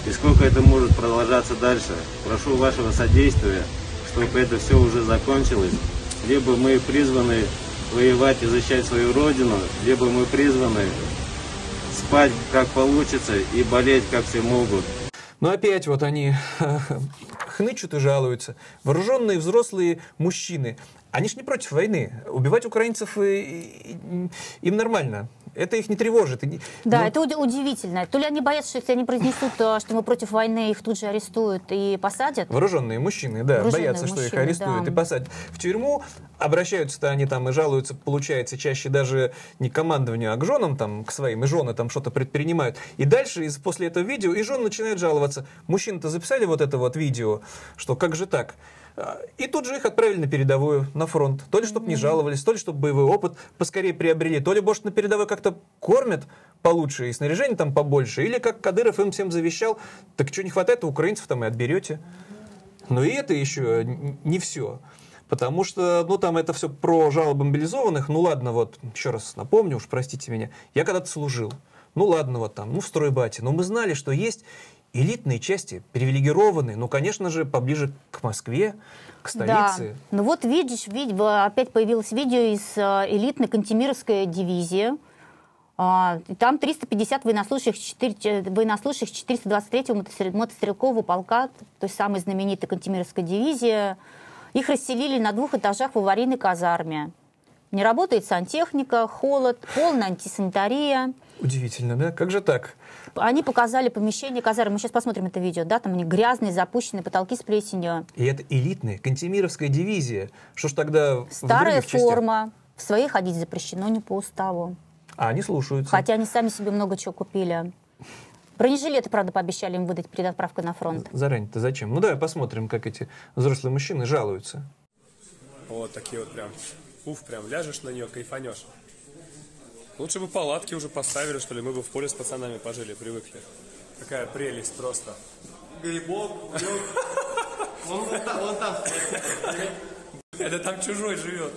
И сколько это может продолжаться дальше? Прошу вашего содействия, чтобы это все уже закончилось. Либо мы призваны воевать и защищать свою родину, либо мы призваны спать как получится и болеть как все могут. Но опять вот они хнычут и жалуются. Вооруженные взрослые мужчины. Они ж не против войны. Убивать украинцев и- и- им нормально. Это их не тревожит. Да, ну, это уди- удивительно. То ли они боятся, что если они произнесут, э, что мы против войны, их тут же арестуют и посадят. Вооруженные мужчины, да, Вооруженные боятся, что их мужчины, арестуют да. и посадят в тюрьму. Обращаются-то они там и жалуются, получается, чаще даже не к командованию, а к женам, там, к своим, и жены там что-то предпринимают. И дальше, из, после этого видео, и жены начинают жаловаться. Мужчины-то записали вот это вот видео, что как же так? А, И тут же их отправили на передовую, на фронт. То ли, чтобы не жаловались, то ли, чтобы боевой опыт поскорее приобрели, то ли, может, на передовой как-то кормят получше и снаряжение там побольше, или как Кадыров им всем завещал, так что не хватает, украинцев там и отберете. Но и это еще не все. Потому что, ну, там это все про жалобы мобилизованных. Ну, ладно, вот, еще раз напомню, уж простите меня. Я когда-то служил. Ну, ладно, вот там, ну, в стройбате. Но мы знали, что есть элитные части, привилегированные, ну, конечно же, поближе к Москве, к столице. Да. Ну вот видишь, видь- в- опять появилось видео из э, элитной Кантемировской дивизии. А, там 350 военнослужащих, 4, военнослужащих 423-го мотострел- мотострелкового полка, той самой знаменитой Кантемировской дивизии. Их расселили на двух этажах в аварийной казарме. Не работает сантехника, холод, полная антисанитария. Удивительно, да? Как же так? Они показали помещение казармы. Мы сейчас посмотрим это видео. Да, там они грязные, запущенные, потолки с плесенью. И это элитная Кантемировская дивизия. Что ж тогда в Старая других частях? форма. В своей ходить запрещено не по уставу. А, они слушаются. Хотя они сами себе много чего купили. Бронежилеты, правда, пообещали им выдать перед отправкой на фронт. Заранее-то зачем? Ну, давай посмотрим, как эти взрослые мужчины жалуются. Вот такие вот прям. Уф, прям ляжешь на нее, кайфанешь. Лучше бы палатки уже поставили, что ли, мы бы в поле с пацанами пожили, привыкли. Какая прелесть просто. Грибок, вон там, вон там. Это там чужой живет.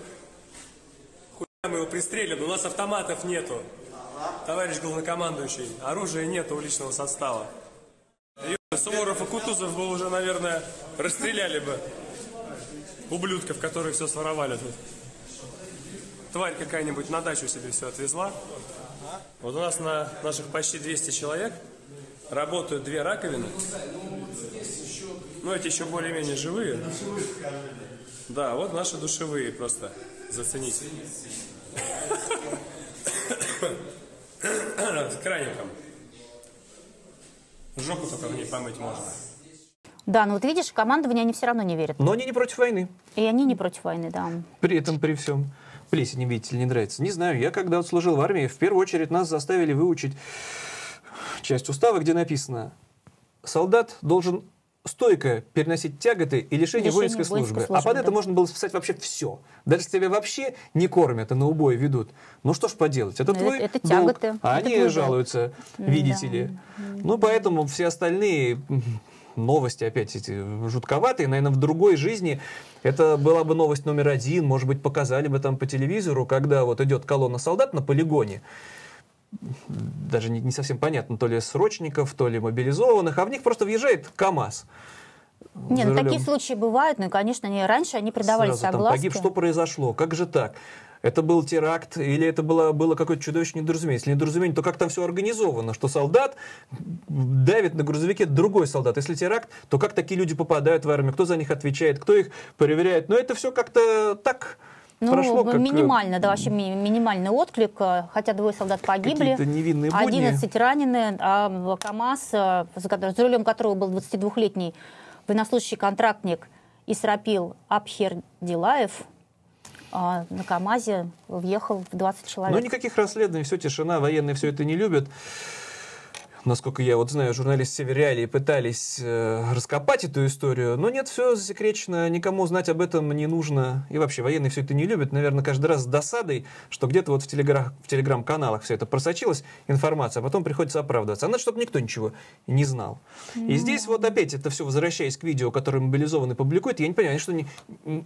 Хуй мы его пристрелим, у нас автоматов нету. Товарищ главнокомандующий, оружия нету у личного состава. Суворов и Кутузов бы уже, наверное, расстреляли бы ублюдков, которые все своровали тут. Тварь какая-нибудь на дачу себе все отвезла. Вот у нас на наших почти 200 человек работают две раковины. Ну, эти еще более-менее живые. Да, вот наши душевые просто. Зацените. С краником. Жопу только в ней помыть можно. Да, но вот видишь, командование они все равно не верят. Но они не против войны. И они не против войны, да. При этом, при всем. Плесень, видите ли, не нравится. Не знаю, я когда вот служил в армии, в первую очередь нас заставили выучить часть устава, где написано «Солдат должен стойко переносить тяготы и лишение Лишение воинской воинской службы». службы, а под да. это можно было списать вообще все. Даже если тебя вообще не кормят и на убой ведут. Ну что ж поделать, это Ну, твой это- это долг. тяготы, А это они твой долг. жалуются, видите ли. Ну поэтому все остальные новости опять эти жутковатые, наверное, в другой жизни это была бы новость номер один, может быть, показали бы там по телевизору, когда вот идет колонна солдат на полигоне, даже не, не совсем понятно, то ли срочников, то ли мобилизованных, а в них просто въезжает КАМАЗ. Не, ну такие случаи бывают, ну и, конечно, они, раньше они придавались Сразу там согласке. погиб, что произошло, как же так? Это был теракт или это было, было какое-то чудовищное недоразумение? Если недоразумение, то как там все организовано? Что солдат давит на грузовике другой солдат. Если теракт, то как такие люди попадают в армию? Кто за них отвечает? Кто их проверяет? Но это все как-то так Ну, прошло, как... э, минимально, да, вообще ми- минимальный отклик, э, хотя двое солдат погибли, невинные будни. 11 ранены, а КАМАЗ, э, за, за рулем которого был 22-летний военнослужащий контрактник Исрапил Абхердилаев, а, на КАМАЗе въехал в 20 человек. Ну, никаких расследований, все, тишина, военные все это не любят. Насколько я вот знаю, журналисты Севериалии пытались э, раскопать эту историю, но нет, все засекречено, никому знать об этом не нужно. И вообще, военные все это не любят. Наверное, каждый раз с досадой, что где-то вот в, телегра- в телеграм-каналах все это просочилась информация, а потом приходится оправдываться. А надо, чтобы никто ничего не знал. И здесь вот опять это все, возвращаясь к видео, которое мобилизованные публикуют, я не понимаю, они что, не,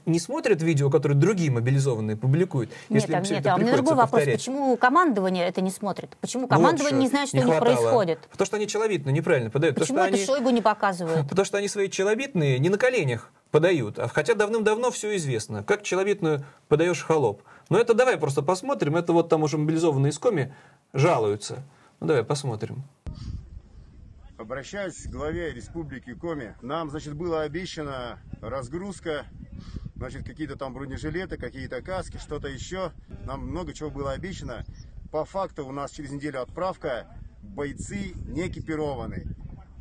не смотрят видео, которые другие мобилизованные публикуют? Нет, если им а, нет, а у меня другой вопрос. повторять? Почему командование это не смотрит? Почему Ну вот командование не знает, что не у них хватало. происходит? Потому что они челобитно неправильно подают. Почему потому, это они, Шойгу не показывают? потому что они свои челобитные не на коленях подают, а хотя давным-давно все известно. Как челобитную подаешь холоп. Но это давай просто посмотрим. Это вот там уже мобилизованные из коми жалуются. Ну давай посмотрим. Обращаюсь к главе Республики Коми. Нам, значит, была обещана разгрузка, значит, какие-то там бронежилеты, какие-то каски, что-то еще. Нам много чего было обещано. По факту у нас через неделю отправка, бойцы не экипированы.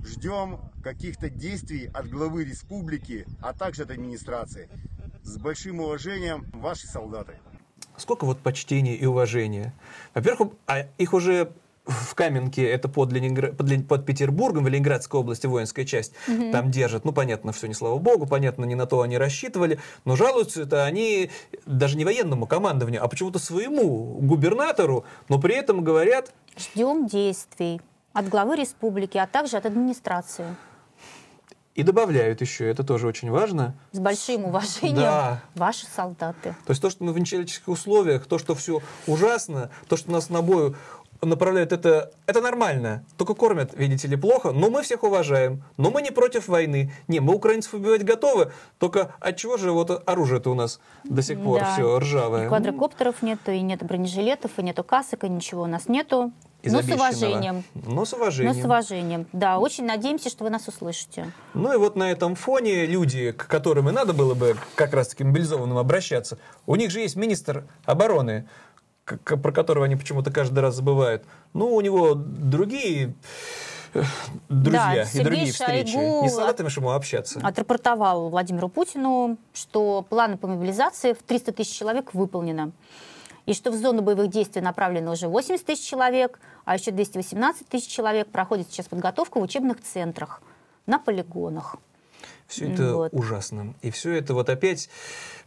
Ждем каких-то действий от главы республики, а также от администрации. С большим уважением, ваши солдаты. Сколько вот почтения и уважения. Во-первых, а их уже в Каменке, это под, Ленингра- под, под Петербургом, в Ленинградской области воинская часть, там держат. Ну, понятно, все не слава богу, понятно, не на то они рассчитывали, но жалуются это они даже не военному командованию, а почему-то своему губернатору, но при этом говорят, Ждем действий от главы республики, а также от администрации. и добавляют еще, это тоже очень важно, С большим уважением Да. ваши солдаты. То есть то, что мы в нечеловеческих условиях, то, что все ужасно, то, что нас на бою направляют, это, это нормально. Только кормят, видите ли, плохо, но мы всех уважаем. Но мы не против войны. Не, мы украинцев убивать готовы, только от чего же вот оружие-то у нас до сих пор Да. все И ржавое? квадрокоптеров нету, и нет бронежилетов, и нету касок, и ничего у нас нету. Из Но с обещанного. уважением. Но с Но уважением. с уважением. Да, очень надеемся, что вы нас услышите. Ну и вот на этом фоне люди, к которым и надо было бы как раз-таки мобилизованным обращаться, у них же есть министр обороны, про которого они почему-то каждый раз забывают. Ну, у него другие э, друзья Да, и другие встречи. Шойгу Не с солдатами же ему общаться. Отрапортовал Владимиру Путину, что планы по мобилизации в 300 тысяч человек выполнено. И что в зону боевых действий направлено уже 80 тысяч человек, а еще 218 тысяч человек проходит сейчас подготовку в учебных центрах, на полигонах. Все это Вот. ужасно. И все это вот опять,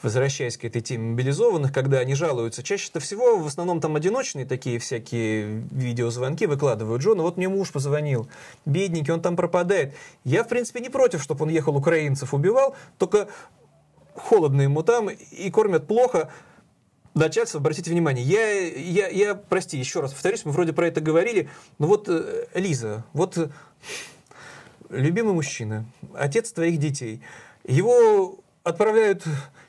возвращаясь к этой теме мобилизованных, когда они жалуются, чаще всего в основном там одиночные такие всякие видеозвонки выкладывают. Джон, вот мне муж позвонил, бедненький, он там пропадает. Я, в принципе, не против, чтобы он ехал украинцев убивал, только холодно ему там и кормят плохо. начальство, обратите внимание, я, я, я, прости, еще раз повторюсь, мы вроде про это говорили, но вот, э, Лиза, вот э, любимый мужчина, отец твоих детей, его отправляют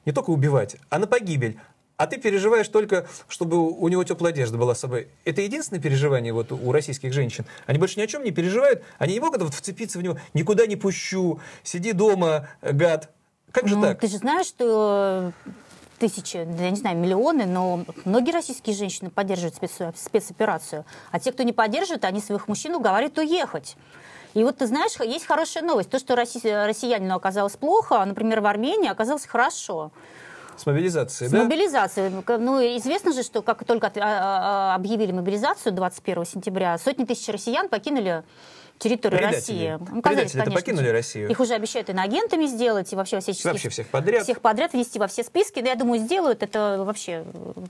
не только убивать, а на погибель. А ты переживаешь только, чтобы у него теплая одежда была с собой. Это единственное переживание вот у российских женщин. Они больше ни о чем не переживают. Они не могут вот вцепиться в него. Никуда не пущу. Сиди дома, гад. Как же Ну, так? Ты же знаешь, что тысячи, да я не знаю, миллионы, но многие российские женщины поддерживают спец- спецоперацию. А те, кто не поддерживает, они своих мужчин уговаривают уехать. И вот ты знаешь, есть хорошая новость. То, что росси- россиянину оказалось плохо, а, например, в Армении оказалось хорошо. С мобилизацией, С да? мобилизацией. Ну, известно же, что как только а- а- объявили мобилизацию 21 сентября, сотни тысяч россиян покинули территорию Предатели. России. Ну, Предатели-то конечно покинули. Россию. Их уже обещают иноагентами сделать, и вообще всячески... Вообще всех подряд. Всех подряд ввести во все списки. Да, я думаю, сделают. Это вообще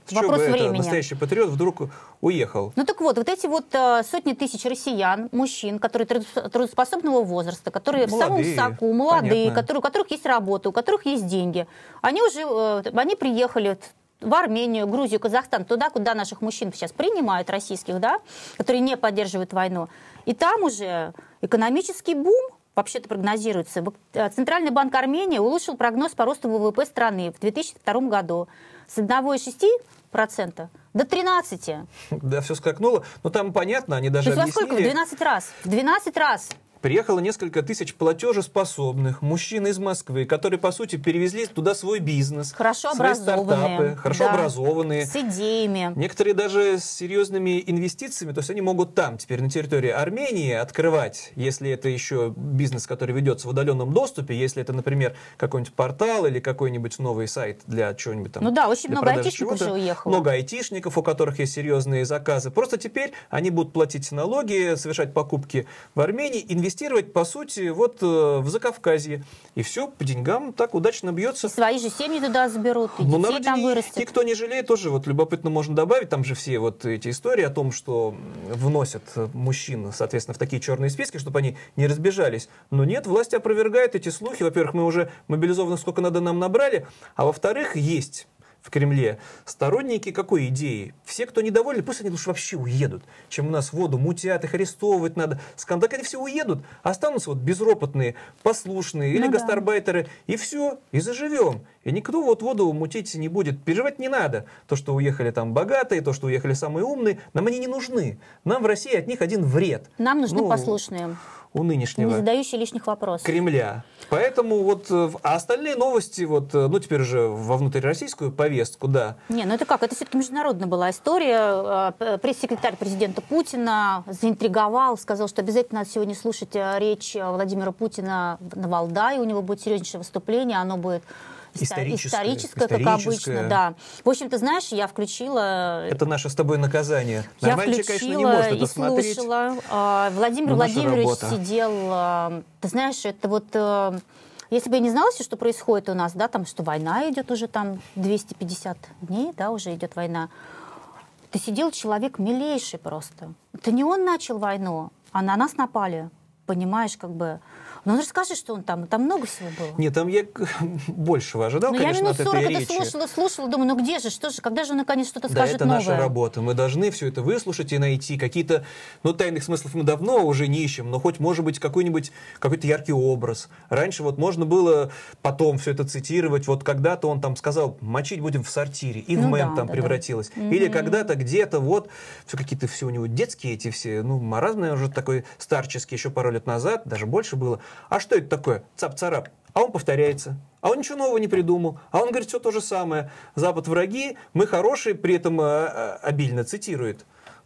чего вопрос бы это времени. настоящий патриот вдруг уехал? Ну так вот, вот эти вот э, сотни тысяч россиян, мужчин, которые трудос- трудоспособного возраста, которые в самом Молодые, соку, молодые, понятно. которые, у которых есть работа, у которых есть деньги, они уже, э, они приехали в Армению, Грузию, Казахстан, туда, куда наших мужчин сейчас принимают, российских, да, которые не поддерживают войну. И там уже экономический бум вообще-то прогнозируется. Э, Центральный банк Армении улучшил прогноз по росту ВВП страны в 2002 году с 1,6% до 13%. Да, все скакнуло. Но там понятно, они даже То есть во сколько? В объяснили. 12 раз. В 12 раз. Приехало несколько тысяч платежеспособных мужчин из Москвы, которые, по сути, перевезли туда свой бизнес, Хорошо свои стартапы, хорошо да, образованные. С идеями. Некоторые даже с серьезными инвестициями, то есть они могут там, теперь на территории Армении, открывать, если это еще бизнес, который ведется в удаленном доступе, если это, например, какой-нибудь портал или какой-нибудь новый сайт для чего-нибудь там. Ну да, очень много айтишников чего-то. же уехало. Много айтишников, у которых есть серьезные заказы. Просто теперь они будут платить налоги, совершать покупки в Армении, инвестировать, по сути, вот э, в Закавказье. И все по деньгам так удачно бьется. И свои же семьи туда заберут, и Ну, на детей там вырастет. никто не жалеет, тоже вот любопытно можно добавить, там же все вот эти истории о том, что вносят э, мужчин, соответственно, в такие черные списки, чтобы они не разбежались. Но нет, власть опровергает эти слухи. Во-первых, мы уже мобилизованных сколько надо нам набрали, а во-вторых, есть в Кремле сторонники какой идеи? Все, кто недовольны, пусть они лучше вообще уедут, чем у нас воду мутят, их арестовывать надо. Скандал, так они все уедут, останутся вот безропотные, послушные или Ну да. гастарбайтеры, и все, и заживем. И никто вот воду мутить не будет. Переживать не надо. То, что уехали там богатые, то, что уехали самые умные, нам они не нужны. Нам в России от них один вред. Нам нужны Ну, послушные, У не нынешнего. задающие лишних вопросов. Кремля. Поэтому вот, э, а остальные новости, вот, э, ну теперь уже во внутрироссийскую повестку, да. Не, ну это как? Это все-таки международная была история. П- Пресс-секретарь президента Путина заинтриговал, сказал, что обязательно надо сегодня слушать э, речь Владимира Путина на Валдае. У него будет серьезнейшее выступление, оно будет Историческое, историческое, как обычно, да. В общем, ты знаешь, я включила Это наше с тобой наказание. Я человек, конечно, не включила может это и смотреть. слушала. А, Владимир наша Владимирович работа. сидел, а, ты знаешь, это вот, э, если бы я не знала, всё, что происходит у нас, да, там, что война идет уже там 250 дней, да, уже идет война. Ты сидел человек милейший просто. Это не он начал войну, а на нас напали. Понимаешь, как бы. Ну, расскажи, что он там. Там много всего было. Нет, там я большего ожидал, ну, я конечно, минут от 40 этой это речи. слушала, слушала, думаю, ну где же, что же, когда же он наконец что-то Да, скажет это новое? наша работа. Мы должны все это выслушать и найти. Какие-то, ну, тайных смыслов мы давно уже не ищем, но хоть, может быть, какой-нибудь, какой-то яркий образ. Раньше вот можно было потом все это цитировать. Вот когда-то он там сказал, мочить будем в сортире. И в Ну мем да, там да, да. превратилось. Или когда-то где-то вот, все какие-то все у него детские эти все, ну, маразм, наверное, уже такой старческий еще пару лет назад, даже больше было. А что это такое? Цап-царап. А он повторяется. А он ничего нового не придумал. А он говорит все то же самое. Запад враги, мы хорошие, при этом э, э, обильно цитирует.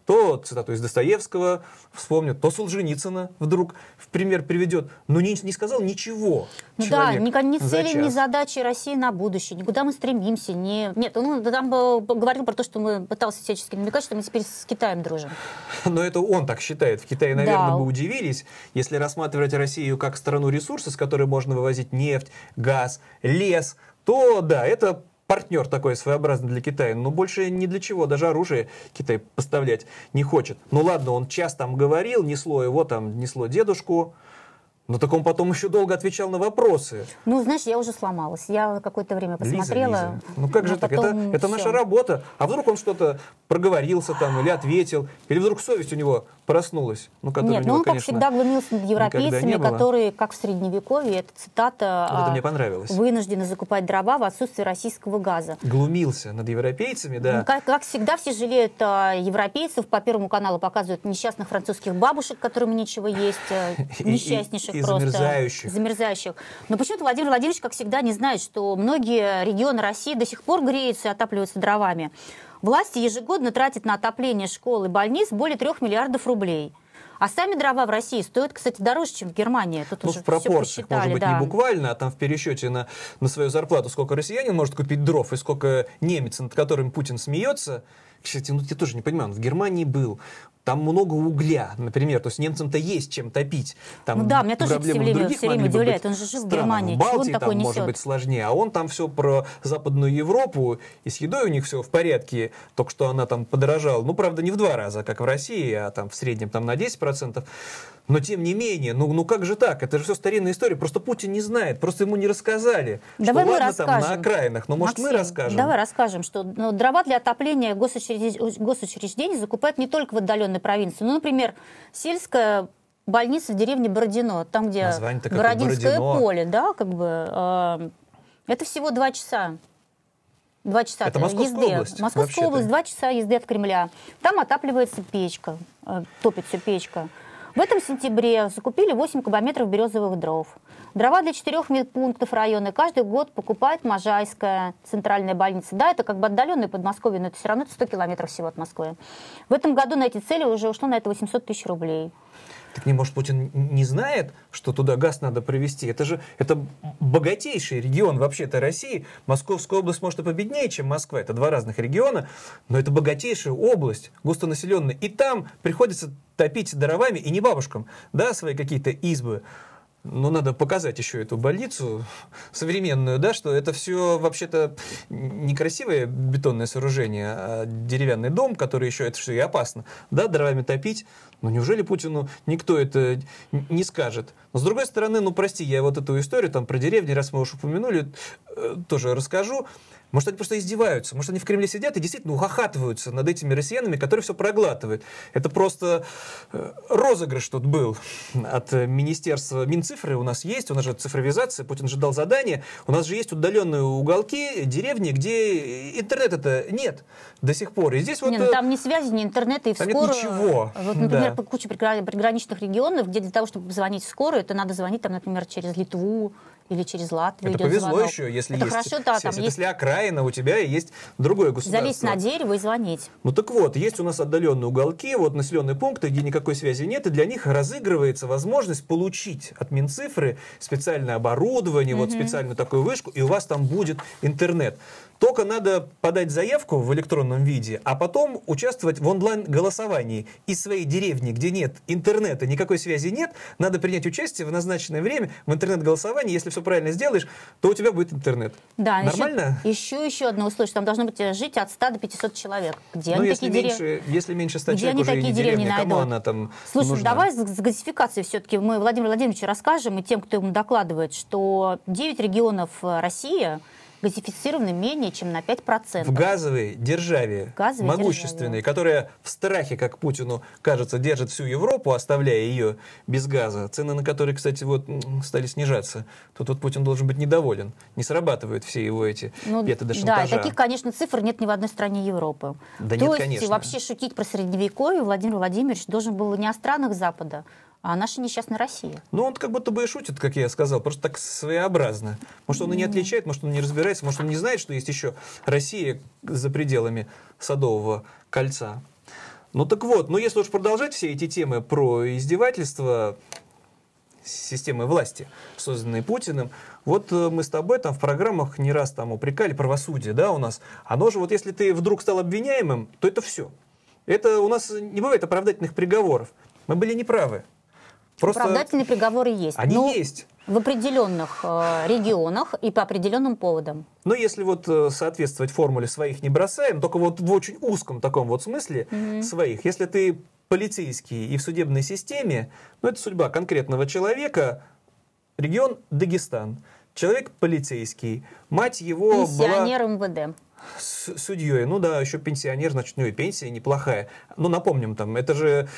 То цитату из Достоевского вспомнит, то Солженицына вдруг в пример приведет. Но не, не сказал ничего. Ну да, ни, ни цели, ни задачи России на будущее, никуда мы стремимся. Не... Нет, он там говорил про то, что мы пытался всячески намекать, что мы теперь с Китаем дружим. Но это он так считает. В Китае, наверное, Да. бы удивились, если рассматривать Россию как страну ресурса, с которой можно вывозить нефть, газ, лес, то да, это партнер такой своеобразный для Китая, но больше ни для чего, даже оружие Китай поставлять не хочет. Ну ладно, он час там говорил, несло его там, несло дедушку, Но так он потом еще долго отвечал на вопросы. Ну, знаешь, я уже сломалась. Я какое-то время посмотрела. Лиза, Лиза. Ну как же так? Это, это наша работа. А вдруг он что-то проговорился там или ответил, или вдруг совесть у него проснулась? Ну, Нет, ну он, как конечно, всегда, глумился над европейцами, которые, как в Средневековье, это цитата, Вот это а, мне понравилось. вынуждены закупать дрова в отсутствие российского газа. Глумился над европейцами, да. Ну, как, как всегда, все жалеют а, европейцев. По Первому каналу показывают несчастных французских бабушек, которым нечего есть, а, несчастнейших и просто. замерзающих. Замерзающих. Но почему-то Владимир Владимирович, как всегда, не знает, что многие регионы России до сих пор греются и отапливаются дровами. Власти ежегодно тратят на отопление школ и больниц более трех миллиардов рублей. А сами дрова в России стоят, кстати, дороже, чем в Германии. Тут Ну, уже в пропорциях, может быть, да. не буквально, а там в пересчете на, на свою зарплату, сколько россиянин может купить дров, и сколько немец, над которым Путин смеется. Кстати, ну я тоже не понимаю, он в Германии был, там много угля, например, то есть немцам-то есть чем топить. Там Ну да, меня тоже все время- все время удивляет. Он же жил в. Германии. В он Балтии такое там может несет? быть сложнее, а он там все про Западную Европу, и с едой у них все в порядке, только что она там подорожала. Ну, правда, не в два раза, как в России, а там в среднем там на 10%. Но тем не менее, ну, ну как же так? Это же все старинная история. Просто Путин не знает, просто ему не рассказали. Давай что мы ладно там на расскажем. окраинах, но может мы Максим, расскажем? Давай расскажем, что ну, дрова для отопления госучреди- госучреждений закупают не только в отдаленной провинции. Ну, например, сельская больница в деревне Бородино, там, где Бородинское Бородино. поле, да, как бы. э, это всего два часа. Два часа Это Московская езды. область, Московская область, два часа езды от Кремля. Там отапливается печка, э, топится печка. В этом сентябре закупили 8 кубометров березовых дров. Дрова для четырех медпунктов района каждый год покупает Можайская центральная больница. Да, это как бы отдаленное Подмосковье, но это все равно это 100 километров всего от Москвы. В этом году на эти цели уже ушло на это 800 тысяч рублей. Так не может Путин не знает, что туда газ надо провести? Это же это богатейший регион вообще-то России. Московская область, может, и победнее, чем Москва. Это два разных региона, но это богатейшая область, густонаселенная. И там приходится топить дровами, и не бабушкам, да, свои какие-то избы. Но надо показать еще эту больницу современную, да, что это все вообще-то некрасивое бетонное сооружение, а деревянный дом, который еще это все и опасно, да, дровами топить. Ну неужели Путину никто это не скажет? Но с другой стороны, ну прости, я вот эту историю там про деревни, раз мы уж упомянули, э, тоже расскажу. Может, они просто издеваются, может, они в Кремле сидят и действительно ухахатываются над этими россиянами, которые все проглатывают. Это просто э, розыгрыш тут был от Министерства Минцифры. У нас есть, у нас же цифровизация, Путин же дал задание. У нас же есть удаленные уголки, деревни, где интернета-то нет до сих пор. И здесь вот... Не, ну, э, там ни связи, ни интернета, и в там нет ничего. Вот, например, Куче пригра- приграничных регионов, где для того, чтобы позвонить в скорую, это надо звонить, там, например, через Литву или через Латвию. Это повезло звонок. еще, если это есть хорошо, да, там Это есть Если окраина у тебя и есть другое государство. залезть на дерево и звонить. Ну так вот, есть у нас отдаленные уголки, вот населенные пункты, где никакой связи нет, и для них разыгрывается возможность получить от Минцифры специальное оборудование, вот специальную такую вышку, и у вас там будет интернет. Только надо подать заявку в электронном виде, а потом участвовать в онлайн-голосовании. Из своей деревни, где нет интернета, никакой связи нет, надо принять участие в назначенное время в интернет-голосовании. Если все правильно сделаешь, то у тебя будет интернет. Да, Нормально? Еще, еще, еще одно что там должно быть э, жить от 100 до 500 человек. Где Ну, они если такие меньше, если меньше 100 Где человек, они уже такие не деревни деревня, кому найдут? она там Слушай, нужна? давай с, с газификацией все-таки мы Владимиру Владимировичу расскажем и тем, кто ему докладывает, что 9 регионов э, России газифицированы менее чем на 5%. в газовой державе, Газовой могущественной, которая в страхе, как Путину кажется, держит всю Европу, оставляя ее без газа, цены на которые, кстати, вот стали снижаться. Тут вот Путин должен быть недоволен. Не срабатывают все его эти Ну, методы да, шантажа. таких, конечно, цифр нет ни в одной стране Европы. Да То нет, есть конечно. вообще шутить про средневековье Владимир Владимирович должен был не о странах Запада, а о нашей несчастной России. Ну, он как будто бы и шутит, как я сказал, просто так своеобразно. Может, он и не отличает, может, он не разбирается, может, он не знает, что есть еще Россия за пределами Садового кольца. Ну так вот, ну если уж продолжать все эти темы про издевательство системы власти, созданной Путиным, вот э, мы с тобой там в программах не раз там упрекали правосудие, да, у нас. Оно же вот если ты вдруг стал обвиняемым, то это все. Это у нас не бывает оправдательных приговоров. Мы были неправы. Просто Оправдательные приговоры есть. они но есть. В определенных э, регионах и по определенным поводам. Но если вот э, соответствовать формуле своих не бросаем, только вот в очень узком таком вот смысле своих, если ты полицейский и в судебной системе, ну это судьба конкретного человека, Регион Дагестан. Человек полицейский. Мать его была Пенсионер МВД. С- судьей. Ну да, еще пенсионер, значит, у него и пенсия неплохая. Ну, напомним, там, это же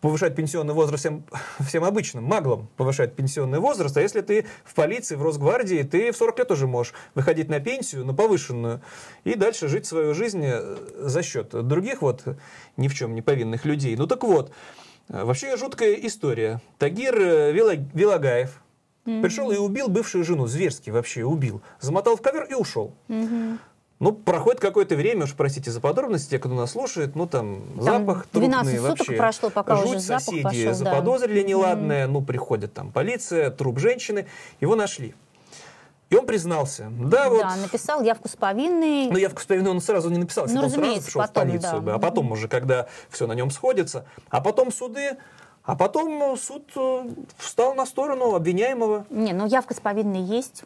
повышает пенсионный возраст всем, всем обычным, маглам повышает пенсионный возраст. А если ты в полиции, в Росгвардии, ты в 40 лет уже можешь выходить на пенсию, на повышенную, и дальше жить свою жизнь э, за счет других вот ни в чем не повинных людей. Ну так вот, э, вообще жуткая история. Тагир э, Вила- Вилагаев пришел и убил бывшую жену, зверски вообще убил. Замотал в ковер и ушел. Ну, проходит какое-то время, уж простите за подробности, те, кто нас слушает, ну, там, Там запах 12 трупный суток вообще. прошло, пока Жуть, уже запах соседи пошел, да. заподозрили неладное, ну, приходит там полиция, труп женщины, его нашли. И он признался. Да, вот, Да, написал явку с повинной. ну, явку с повинной он сразу не написал, Ну, он сразу пришел потом, в полицию, да. бы, а потом уже, когда все на нем сходится, а потом суды, а потом суд э, встал на сторону обвиняемого. Не, ну явка с повинной есть.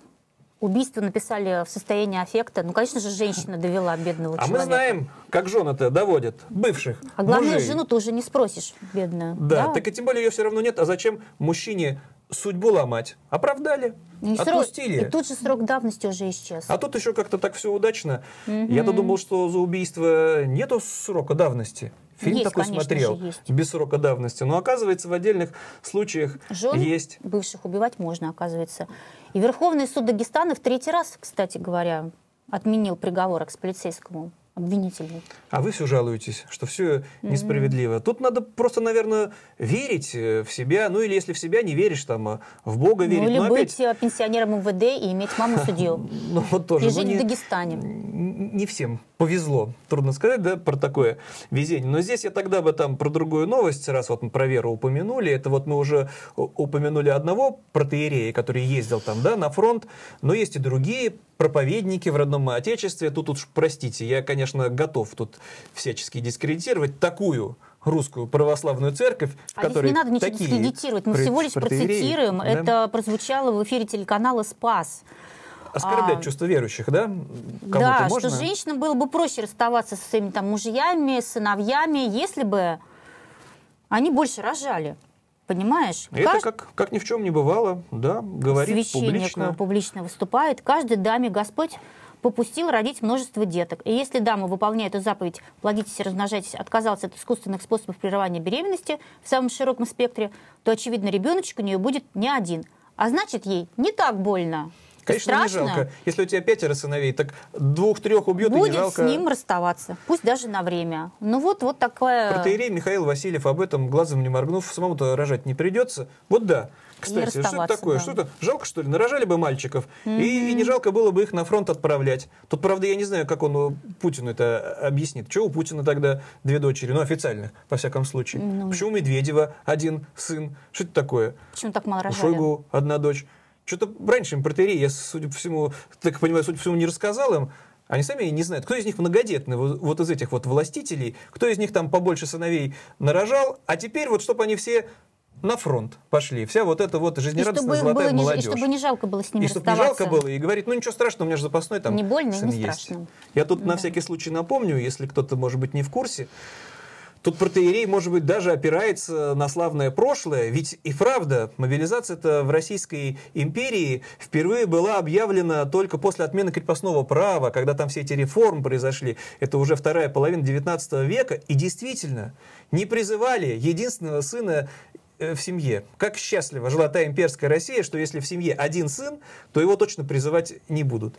Убийство написали в состоянии аффекта. Ну, конечно же, женщина довела бедного А человека. мы знаем, как жены-то доводят бывших А главное, мужей. жену ты уже не спросишь, бедную. Да, так и тем более ее все равно нет. А зачем мужчине судьбу ломать? Оправдали, И срок- отпустили. И тут же срок давности уже исчез. А тут еще как-то так все удачно. Я-то думал, что за убийство нету срока давности. Фильм Есть, такой конечно смотрел же, есть. без срока давности. Но оказывается, в отдельных случаях Жен есть. бывших убивать можно, оказывается. И Верховный суд Дагестана в третий раз, кстати говоря, отменил приговор экс-полицейскому обвинителю. А вы все жалуетесь, что все несправедливо. Тут надо просто, наверное, верить э, в себя. Ну или если в себя не веришь, там, а в Бога верить. ну или Но быть опять, пенсионером МВД и иметь маму-судью. ну вот тоже. И ну, жить в Дагестане. не всем повезло. Трудно сказать, да, про такое везение. Но здесь я тогда бы там про другую новость, раз вот мы про веру упомянули, это вот мы уже упомянули одного протеерея, который ездил там, да, на фронт, но есть и другие проповедники в родном отечестве. Тут уж, простите, я, конечно, готов тут всячески дискредитировать такую русскую православную церковь, в А здесь которой не надо ничего дискредитировать. Мы пр- всего лишь процитируем. да, Это прозвучало в эфире телеканала «Спас». Оскорблять а, чувства верующих, да? Кому-то да, можно? что женщинам было бы проще расставаться со своими там мужьями, сыновьями, если бы они больше рожали. Понимаешь? Это Кажд- как, как ни в чем не бывало, да, говорит священник публично. публично выступает. Каждой даме Господь попустил родить множество деток. И если дама, выполняя эту заповедь «плодитесь и размножайтесь», отказалась от искусственных способов прерывания беременности в самом широком спектре, то, очевидно, ребеночек у нее будет не один. А значит, ей не так больно. и Конечно, не страшно. жалко. Если у тебя пятеро сыновей, так двух-трех убьет, и Будет не жалко. с ним расставаться, пусть даже на время. Ну вот, вот такое... Протеерей Михаил Васильев об этом глазом не моргнув, самому-то рожать не придется. Вот да. Кстати, что это такое? да. Что это? Жалко, что ли? Нарожали бы мальчиков, и, и не жалко было бы их на фронт отправлять. Тут, правда, я не знаю, как он Путину это объяснит. Чего у Путина тогда две дочери? Ну, официальных, во всяком случае. Ну. Почему у Медведева один сын? Что это такое? Почему так мало У рожали? Шойгу одна дочь. Что-то раньше им протеерей, я, судя по всему, так понимаю, судя по всему, не рассказал им. Они сами не знают, кто из них многодетный, вот, вот из этих вот властителей, кто из них там побольше сыновей нарожал, а теперь вот чтобы они все на фронт пошли. Вся вот эта вот И жизнерадостная чтобы, золотая было не, ж- и молодежь. чтобы не жалко было с ними И чтобы не жалко было, и говорит, ну ничего страшного, у меня же запасной там Не больно и сын не есть. страшно. Я тут на всякий случай напомню, если кто-то, может быть, не в курсе, Тут протеерей, может быть, даже опирается на славное прошлое, ведь и правда, мобилизация-то в Российской империи впервые была объявлена только после отмены крепостного права, когда там все эти реформы произошли. Это уже вторая половина 19 века. И действительно, не призывали единственного сына в семье. Как счастлива жила та имперская Россия, что если в семье один сын, то его точно призывать не будут.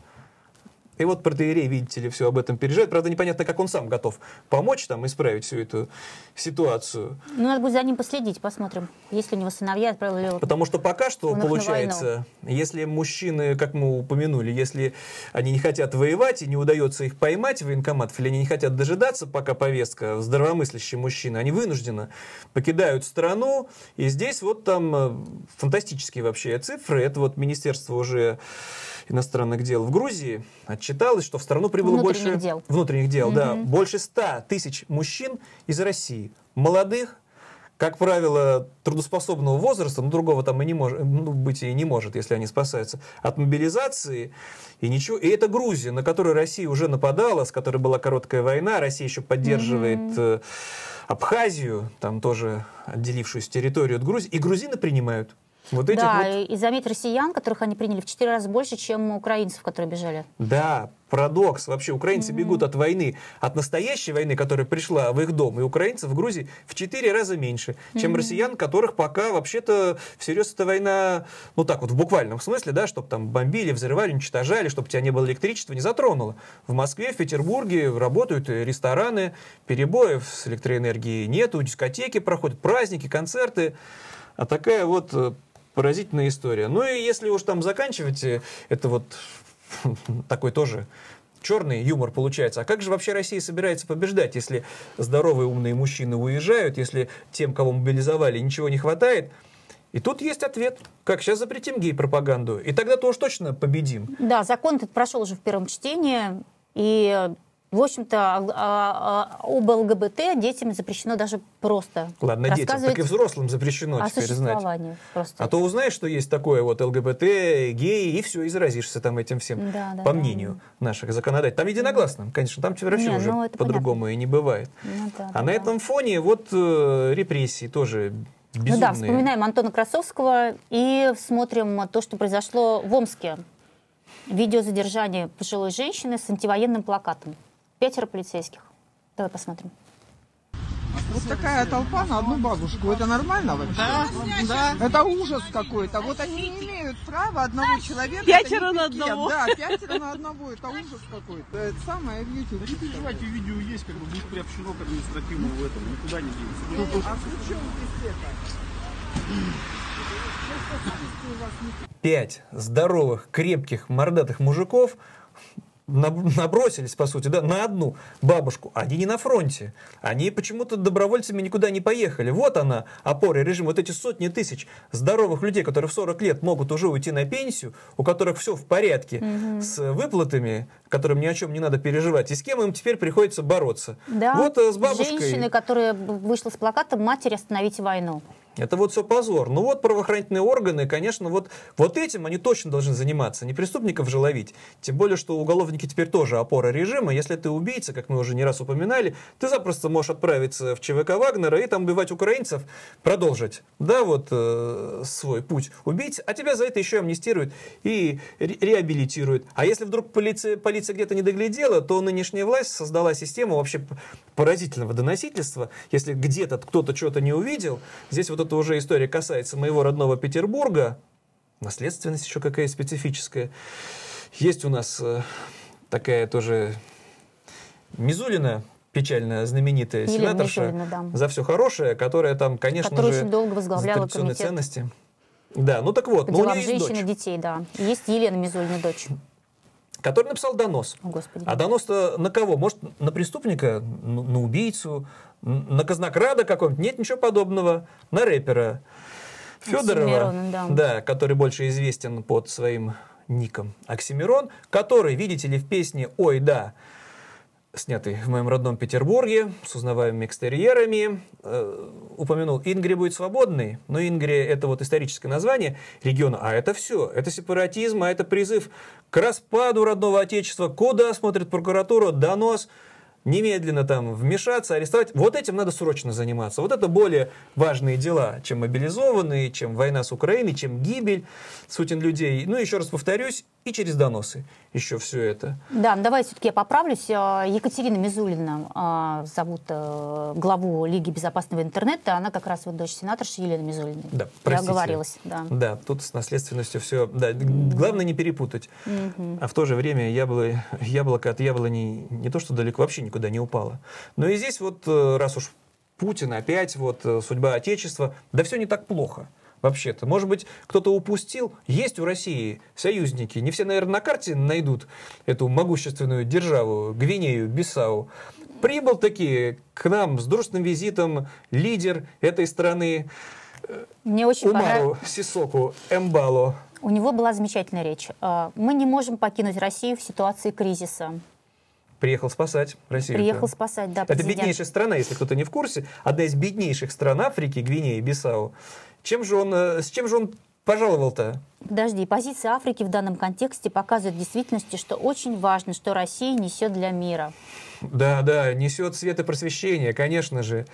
И вот протеерей, видите ли, все об этом переживает. Правда, непонятно, как он сам готов помочь там исправить всю эту ситуацию. Ну, надо будет за ним последить, посмотрим. Если у него сыновья отправили его Потому что пока что Он получается, если мужчины, как мы упомянули, если они не хотят воевать и не удается их поймать в военкоматов, или они не хотят дожидаться, пока повестка здравомыслящие мужчины, они вынужденно покидают страну. И здесь вот там э, фантастические вообще цифры. Это вот Министерство уже иностранных дел в Грузии отчиталось, что в страну прибыло Внутренних больше... дел. Внутренних дел, да. Больше 100 тысяч мужчин из России. Молодых, как правило, трудоспособного возраста, ну, другого там и не может, ну, быть и не может, если они спасаются от мобилизации. И ничего. И это Грузия, на которую Россия уже нападала, с которой была короткая война. Россия еще поддерживает э, Абхазию, там тоже отделившуюся территорию от Грузии. И грузины принимают. Вот этих да, вот и, и заметь россиян, которых они приняли в четыре раза больше, чем украинцев, которые бежали. Да, парадокс. Вообще украинцы бегут от войны, от настоящей войны, которая пришла в их дом, и украинцев в Грузии в четыре раза меньше, чем россиян, которых пока вообще-то всерьез эта война, ну так вот в буквальном смысле, да, чтобы там бомбили, взрывали, уничтожали, чтобы у тебя не было электричества, не затронуло. В Москве, в Петербурге работают рестораны, перебоев с электроэнергией нету, дискотеки проходят, праздники, концерты. А такая вот э, поразительная история. Ну и если уж там заканчивать, э, это вот такой тоже черный юмор получается. А как же вообще Россия собирается побеждать, если здоровые умные мужчины уезжают, если тем, кого мобилизовали, ничего не хватает? И тут есть ответ. Как сейчас запретим гей-пропаганду? И тогда-то уж точно победим. Да, закон этот прошел уже в первом чтении, и, в общем-то, а- а- а об ЛГБТ детям запрещено даже просто Ладно, детям, так и взрослым запрещено о теперь знать. Просто. А то узнаешь, что есть такое вот ЛГБТ, геи, и все, и заразишься там этим всем, Да, да, по да. мнению наших законодателей. Там единогласно, конечно, там вообще Не, уже ну, по-другому и не бывает. Ну да, а да, на да. этом фоне вот э, репрессии тоже безумные. Ну да, вспоминаем Антона Красовского и смотрим то, что произошло в Омске. Видео задержания пожилой женщины с антивоенным плакатом. Пятеро полицейских. Давай посмотрим. Вот такая толпа на одну бабушку. Это нормально вообще? Да, да. Это ужас какой-то. Вот они не имеют права одного человека. Пятеро на одного. Да, пятеро на одного. Это ужас какой-то. Это самое в YouTube. Не переживайте, видео есть, как бы будет приобщено к административному этому, никуда не денется. А при чем здесь это? Пять здоровых, крепких, мордатых мужиков набросились, по сути, да, на одну бабушку. Они не на фронте. Они почему-то добровольцами никуда не поехали. Вот она, опора режима. Вот эти сотни тысяч здоровых людей, которые в 40 лет могут уже уйти на пенсию, у которых все в порядке с выплатами, которым ни о чем не надо переживать. И с кем им теперь приходится бороться? Да, Вот э, с бабушкой. женщины, которая вышла с плакатом «Матери, остановите войну». Это вот все позор. Ну вот правоохранительные органы, конечно, вот, вот этим они точно должны заниматься. Не преступников же ловить. Тем более, что уголовники теперь тоже опора режима. Если ты убийца, как мы уже не раз упоминали, ты запросто можешь отправиться в ЧВК Вагнера и там убивать украинцев, продолжить, да, вот э, свой путь убийц, а тебя за это еще амнистируют и ре- реабилитируют. А если вдруг полиция, полиция где-то не доглядела, то нынешняя власть создала систему вообще поразительного доносительства. Если где-то кто-то что-то не увидел, здесь вот эта уже история касается моего родного Петербурга, наследственность еще какая специфическая. Есть у нас э, такая тоже Мизулина, печально знаменитая Елена сенаторша, Мизулина, да. за все хорошее, которая там, конечно Которая же, очень долго возглавляла комитет ценности. Да, ну так вот, по но у нее есть женщин и дочь, детей, да. И Есть Елена Мизулина, дочь. Который написал донос. О, Господи. А донос-то на кого? Может, на преступника, ну, на убийцу, на казнокрада какого-нибудь? Нет ничего подобного. На рэпера Федорова, Оксимирона, да. который больше известен под своим ником Оксимирон, который, видите ли, в песне «Ой, да», снятый в моем родном Петербурге, с узнаваемыми экстерьерами, э, упомянул, Ингри будет свободной, но Ингри это вот историческое название региона, а это все, это сепаратизм, а это призыв к распаду родного отечества, куда смотрит прокуратура, донос, немедленно там вмешаться, арестовать. Вот этим надо срочно заниматься. Вот это более важные дела, чем мобилизованные, чем война с Украиной, чем гибель сотен людей. Ну, еще раз повторюсь, и через доносы еще все это. Да, ну давай все-таки я поправлюсь. А, Екатерина Мизулина а, зовут э, главу Лиги безопасного интернета. Она как раз вот дочь сенаторши Елены Мизулиной. Да, Я простите. оговорилась, да. Да, тут с наследственностью все. Да, главное не перепутать. А в то же время ябло, яблоко от яблони не то, что далеко вообще никуда не упало. Но и здесь вот, э, раз уж Путин опять, вот э, судьба Отечества, да все не так плохо. Вообще-то, может быть, кто-то упустил. Есть у России союзники. Не все, наверное, на карте найдут эту могущественную державу, Гвинею, Бисау. Прибыл таки к нам с дружественным визитом лидер этой страны Мне очень. Умару Сисоку Эмбало. У него была замечательная речь. А, Мы не можем покинуть Россию в ситуации кризиса. Приехал спасать Россию. Приехал спасать, да, Это президент. беднейшая страна, если кто-то не в курсе. Одна из беднейших стран Африки, Гвинея, Бисау. Чем же он, э, с чем же он пожаловал-то? Подожди, позиция Африки в данном контексте показывает в действительности, что очень важно, что Россия несет для мира. Да, да, несет свет и просвещение, конечно же.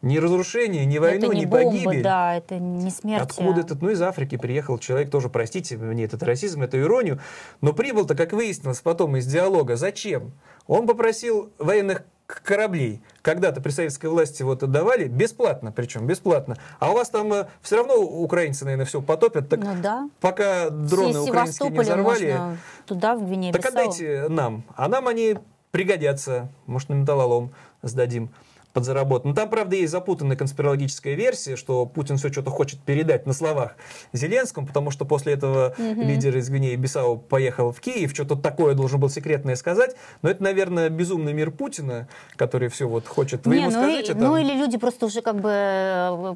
Ни разрушения, ни войну, это не ни бомбы, погибель. да, это не смерть. Откуда а- этот, ну, из Африки приехал человек, тоже, простите мне этот расизм, эту иронию, но прибыл-то, как выяснилось потом из диалога, зачем? Он попросил военных кораблей, когда-то при советской власти вот отдавали, бесплатно причем, бесплатно, а у вас там все равно украинцы, наверное, все потопят, так Ну да. пока дроны Из украинские не взорвали, туда, в Гвинею так отдайте нам, а нам они пригодятся, может, на металлолом сдадим подзаработать. Но там, правда, есть запутанная конспирологическая версия, что Путин все что-то хочет передать на словах Зеленскому, потому что после этого Мгм. лидер из Гвинеи Бисау поехал в Киев, что-то такое должен был секретное сказать. Но это, наверное, безумный мир Путина, который все вот хочет. Вы Не, ему ну, скажите и- там. ну или люди просто уже как бы э,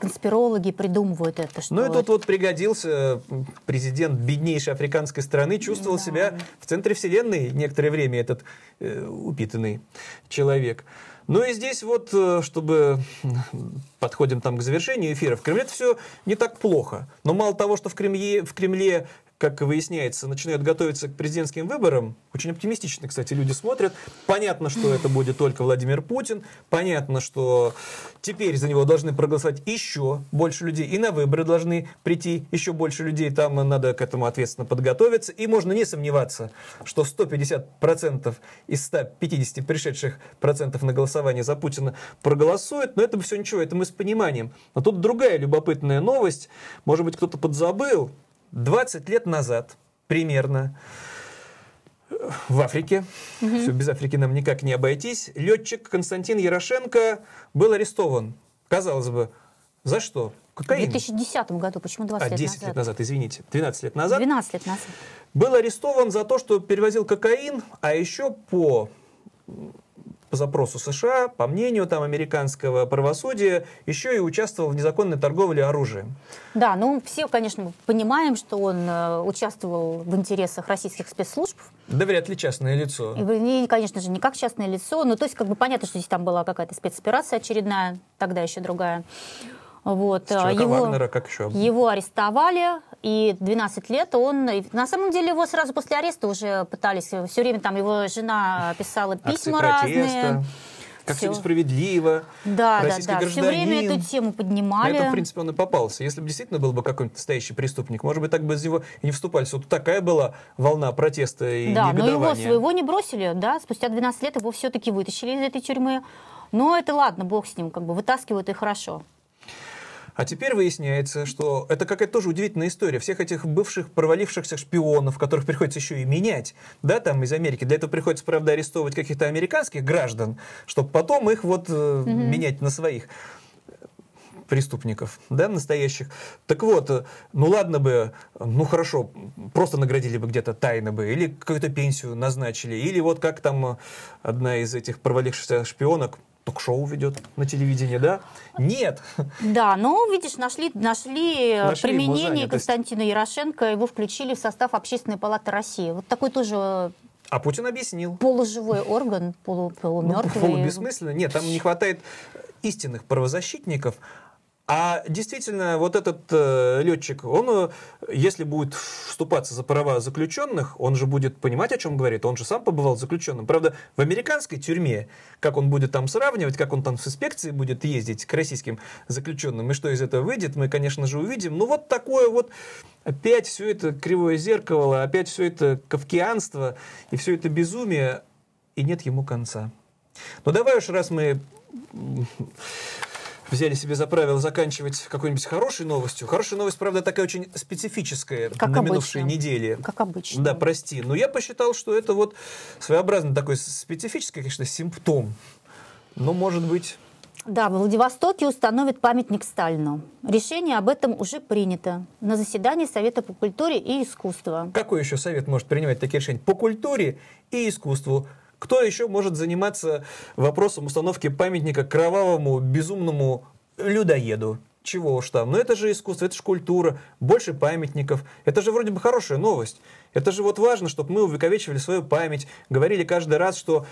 конспирологи придумывают это, что Ну и тут вот пригодился президент беднейшей африканской страны, чувствовал себя в центре вселенной некоторое время этот э, упитанный человек. Ну и здесь вот, э, чтобы подходим там к завершению эфира, в Кремле это все не так плохо. Но мало того, что в Кремле, в Кремле как выясняется, начинают готовиться к президентским выборам. Очень оптимистично, кстати, люди смотрят. Понятно, что это будет только Владимир Путин. Понятно, что теперь за него должны проголосовать еще больше людей. И на выборы должны прийти еще больше людей. Там надо к этому ответственно подготовиться. И можно не сомневаться, что 150% из 150 пришедших процентов на голосование за Путина проголосуют. Но это все ничего, это мы с пониманием. Но тут другая любопытная новость. Может быть, кто-то подзабыл. 20 лет назад примерно в Африке, все, без Африки нам никак не обойтись, летчик Константин Ярошенко был арестован. Казалось бы, за что? в Кокаин. 2010 году, почему 20 А, лет 10 назад? лет назад, извините, 12 лет назад. 12 лет назад. Был арестован за то, что перевозил кокаин, а еще по по запросу США, по мнению там американского правосудия, еще и участвовал в незаконной торговле оружием. Да, ну все, конечно, понимаем, что он э, участвовал в интересах российских спецслужб. Да вряд ли частное лицо. И, конечно же, не как частное лицо. Ну, то есть, как бы понятно, что здесь там была какая-то спецоперация очередная, тогда еще другая. Вот. Его, Вагнера как еще? его арестовали, и 12 лет он... На самом деле его сразу после ареста уже пытались... Все время там его жена писала Акции письма протеста, разные. Как все Всё. несправедливо. Да, да, российский да. Все гражданин. время эту тему На поднимали. этом, в принципе, он и попался. Если бы действительно был бы какой-нибудь настоящий преступник, может быть, так бы из него и не вступались. Вот такая была волна протеста и Да, но его своего не бросили, да, спустя 12 лет его все-таки вытащили из этой тюрьмы. Но это ладно, бог с ним, как бы вытаскивают и хорошо. А теперь выясняется, что это какая-то тоже удивительная история. Всех этих бывших провалившихся шпионов, которых приходится еще и менять, да, там из Америки. Для этого приходится, правда, арестовывать каких-то американских граждан, чтобы потом их вот э, менять на своих преступников, да, настоящих. Так вот, э, ну ладно бы, ну хорошо, просто наградили бы где-то тайно бы, или какую-то пенсию назначили, или вот как там одна из этих провалившихся шпионок ток-шоу ведет на телевидении, да? Нет. Да, но, видишь, нашли, нашли, э, Нашли применение занятость. Константина Ярошенко, его включили в состав Общественной палаты России. Вот такой тоже А Путин объяснил. полуживой орган, полу, Ну, полумертвый. полубессмысленно. Нет, там не хватает истинных правозащитников. А действительно, вот этот э, летчик, он, э, если будет вступаться за права заключенных, он же будет понимать, о чем говорит. Он же сам побывал заключенным. Правда, в американской тюрьме, как он будет там сравнивать, как он там с инспекцией будет ездить к российским заключенным, и что из этого выйдет, мы, конечно же, увидим. Ну, вот такое вот опять все это кривое зеркало, опять все это кавкианство и все это безумие, и нет ему конца. Ну, давай уж, раз мы взяли себе за правило заканчивать какой-нибудь хорошей новостью. Хорошая новость, правда, такая очень специфическая Как на обычно. минувшей неделе. Как обычно. Да, прости. Но я посчитал, что это вот своеобразный такой специфический, конечно, симптом. Но, может быть, Да, в Владивостоке установят памятник Сталину. Решение об этом уже принято на заседании Совета по культуре и искусству. какой еще совет может принимать такие решения? По культуре и искусству. Кто еще может заниматься вопросом установки памятника кровавому, безумному людоеду? Чего уж там. Но это же искусство, это же культура, больше памятников. Это же вроде бы хорошая новость. Это же вот важно, чтобы мы увековечивали свою память, говорили каждый раз, что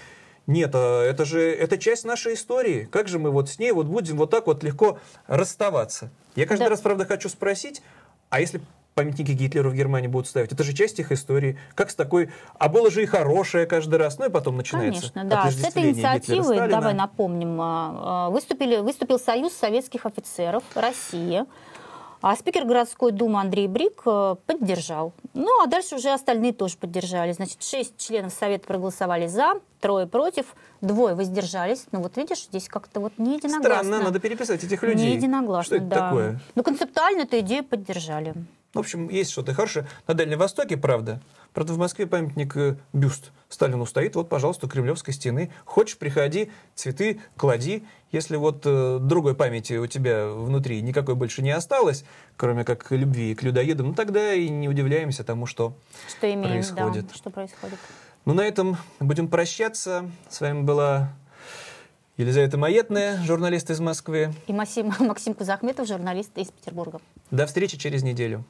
нет, а это же это часть нашей истории. Как же мы вот с ней вот будем вот так вот легко расставаться? Я каждый Да. раз, правда, хочу спросить, а если памятники Гитлеру в Германии будут ставить. Это же часть их истории. Как с такой... А было же и хорошее каждый раз. Ну и потом начинается Конечно, да. С этой Сталина. давай напомним, а, а, выступили, выступил Союз советских офицеров России. А спикер городской думы Андрей Брик э, поддержал. Ну, а дальше уже остальные тоже поддержали. Значит, шесть членов Совета проголосовали за, трое против, двое воздержались. Ну, вот видишь, здесь как-то вот не единогласно. Странно, надо переписать этих людей. Не единогласно, Что это да. такое? Ну, концептуально эту идею поддержали. В общем, есть что-то хорошее. На Дальнем Востоке, правда. Правда, в Москве памятник э, бюст Сталину стоит. Вот, пожалуйста, у Кремлевской стены. Хочешь, приходи, цветы клади. Если вот э, другой памяти у тебя внутри никакой больше не осталось, кроме как любви к людоедам, ну тогда и не удивляемся тому, что Что имеем, происходит. да, что происходит. Ну, на этом будем прощаться. С вами была Елизавета Маетная, журналист из Москвы. И Максим, Максим Кузахметов, журналист из Петербурга. До встречи через неделю.